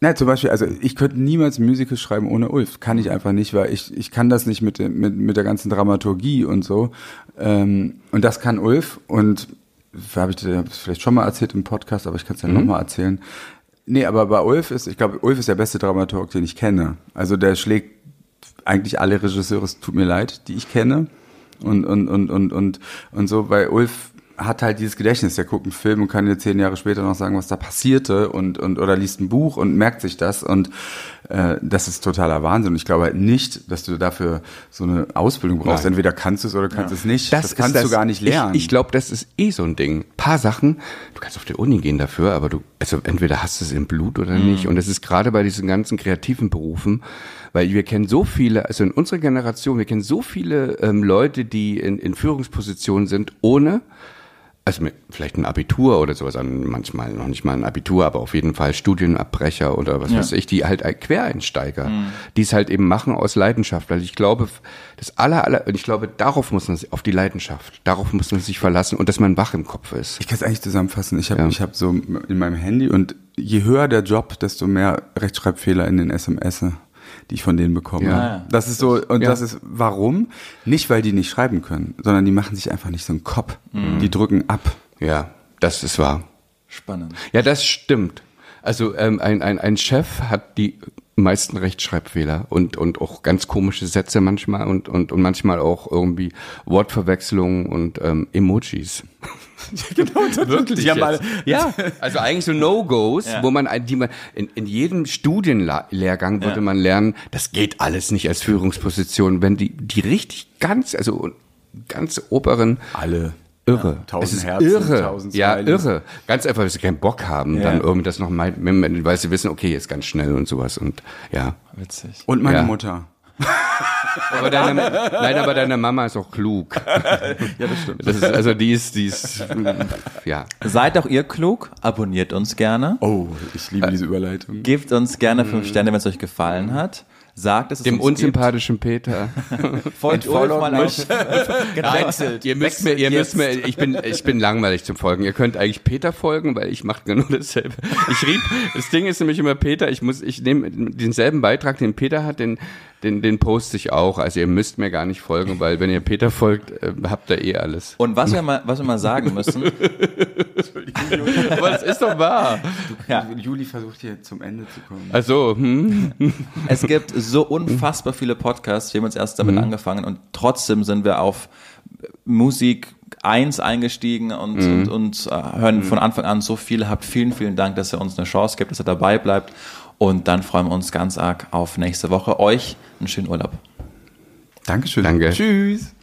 Na, zum Beispiel, also ich könnte niemals Musical schreiben ohne Ulf. Kann ich einfach nicht, weil ich, ich kann das nicht mit, mit, mit der ganzen Dramaturgie und so. Ähm, und das kann Ulf und habe ich dir vielleicht schon mal erzählt im Podcast, aber ich kann es ja noch nochmal erzählen. Nee, aber bei Ulf ist, ich glaube, Ulf ist der beste Dramaturg, den ich kenne. Also der schlägt eigentlich alle Regisseure, es tut mir leid, die ich kenne. Und, und, und, und, und, und so, bei Ulf hat halt dieses Gedächtnis, der guckt einen Film und kann dir zehn Jahre später noch sagen, was da passierte und, und oder liest ein Buch und merkt sich das und äh, das ist totaler Wahnsinn. Ich glaube halt nicht, dass du dafür so eine Ausbildung brauchst. Nein. Entweder kannst du es oder kannst es nicht. Das, ist kannst du gar nicht lernen. Ich, ich glaube, das ist eh so ein Ding. paar Sachen, du kannst auf die Uni gehen dafür, aber du, also entweder hast du es im Blut oder nicht. Und das ist gerade bei diesen ganzen kreativen Berufen, weil wir kennen so viele, also in unserer Generation, wir kennen so viele ähm, Leute, die in, in Führungspositionen sind, ohne also mit vielleicht ein Abitur oder sowas, an manchmal noch nicht mal ein Abitur, aber auf jeden Fall Studienabbrecher oder was Ja. weiß ich, die halt ein Quereinsteiger, die es halt eben machen aus Leidenschaft, weil ich glaube, das aller, aller, und ich glaube, darauf muss man sich, auf die Leidenschaft, darauf muss man sich verlassen und dass man wach im Kopf ist. Ich kann es eigentlich zusammenfassen. Ich habe Ja. ich hab so in meinem Handy und je höher der Job, desto mehr Rechtschreibfehler in den SMS, die ich von denen bekomme. Ja. Das ist so, und Ja. das ist warum? Nicht, weil die nicht schreiben können, sondern die machen sich einfach nicht so einen Kopf. Die drücken ab. Ja, das ist wahr. Spannend. Ja, das stimmt. Also ähm, ein, ein, ein Chef hat die meisten Rechtschreibfehler und, und auch ganz komische Sätze manchmal und, und, und manchmal auch irgendwie Wortverwechslungen und ähm, Emojis. genau, Wirklich haben alle, Ja, also eigentlich so No-Gos, Ja. wo man, die man in, in jedem Studienlehrgang würde Ja. man lernen, das geht alles nicht als Führungsposition, wenn die, die richtig ganz, also ganz oberen alle. Irre. Ja, tausend es ist Herzen, irre. tausend ja, Smileys. irre. Ganz einfach, weil sie keinen Bock haben, Ja. dann irgendwie das noch mal, weil sie wissen, okay, jetzt ganz schnell und sowas und ja. Witzig. Und meine Ja. Mutter. Aber deine, nein, aber deine Mama ist auch klug. Ja, das stimmt. Das ist, also die ist, die ist, ja. Seid auch ihr klug, abonniert uns gerne, Oh, ich liebe diese Überleitung. gebt uns gerne fünf Sterne, wenn es euch gefallen hat. Sagt, dass es Dem uns unsympathischen Peter. gibt. Folgt Ulf mal auf. Nein, ihr müsst mir, ihr müsst mir, ich bin, ich bin langweilig zum Folgen. Ihr könnt eigentlich Peter folgen, weil ich mache genau dasselbe. Ich rieb, das Ding ist nämlich immer Peter, ich muss, ich nehme denselben Beitrag, den Peter hat, den, den, den poste ich auch. Also ihr müsst mir gar nicht folgen, weil wenn ihr Peter folgt, äh, habt ihr eh alles. Und was wir mal, was wir mal sagen müssen, Aber das ist doch wahr. ja, Juli versucht hier zum Ende zu kommen. Also, hm? es gibt so unfassbar viele Podcasts. Wir haben uns erst damit angefangen und trotzdem sind wir auf Musik 1 eingestiegen und, und, und äh, hören von Anfang an so viel. Habt vielen, vielen Dank, dass ihr uns eine Chance gibt, dass ihr dabei bleibt. Und dann freuen wir uns ganz arg auf nächste Woche. Euch einen schönen Urlaub. Dankeschön. Danke. Tschüss.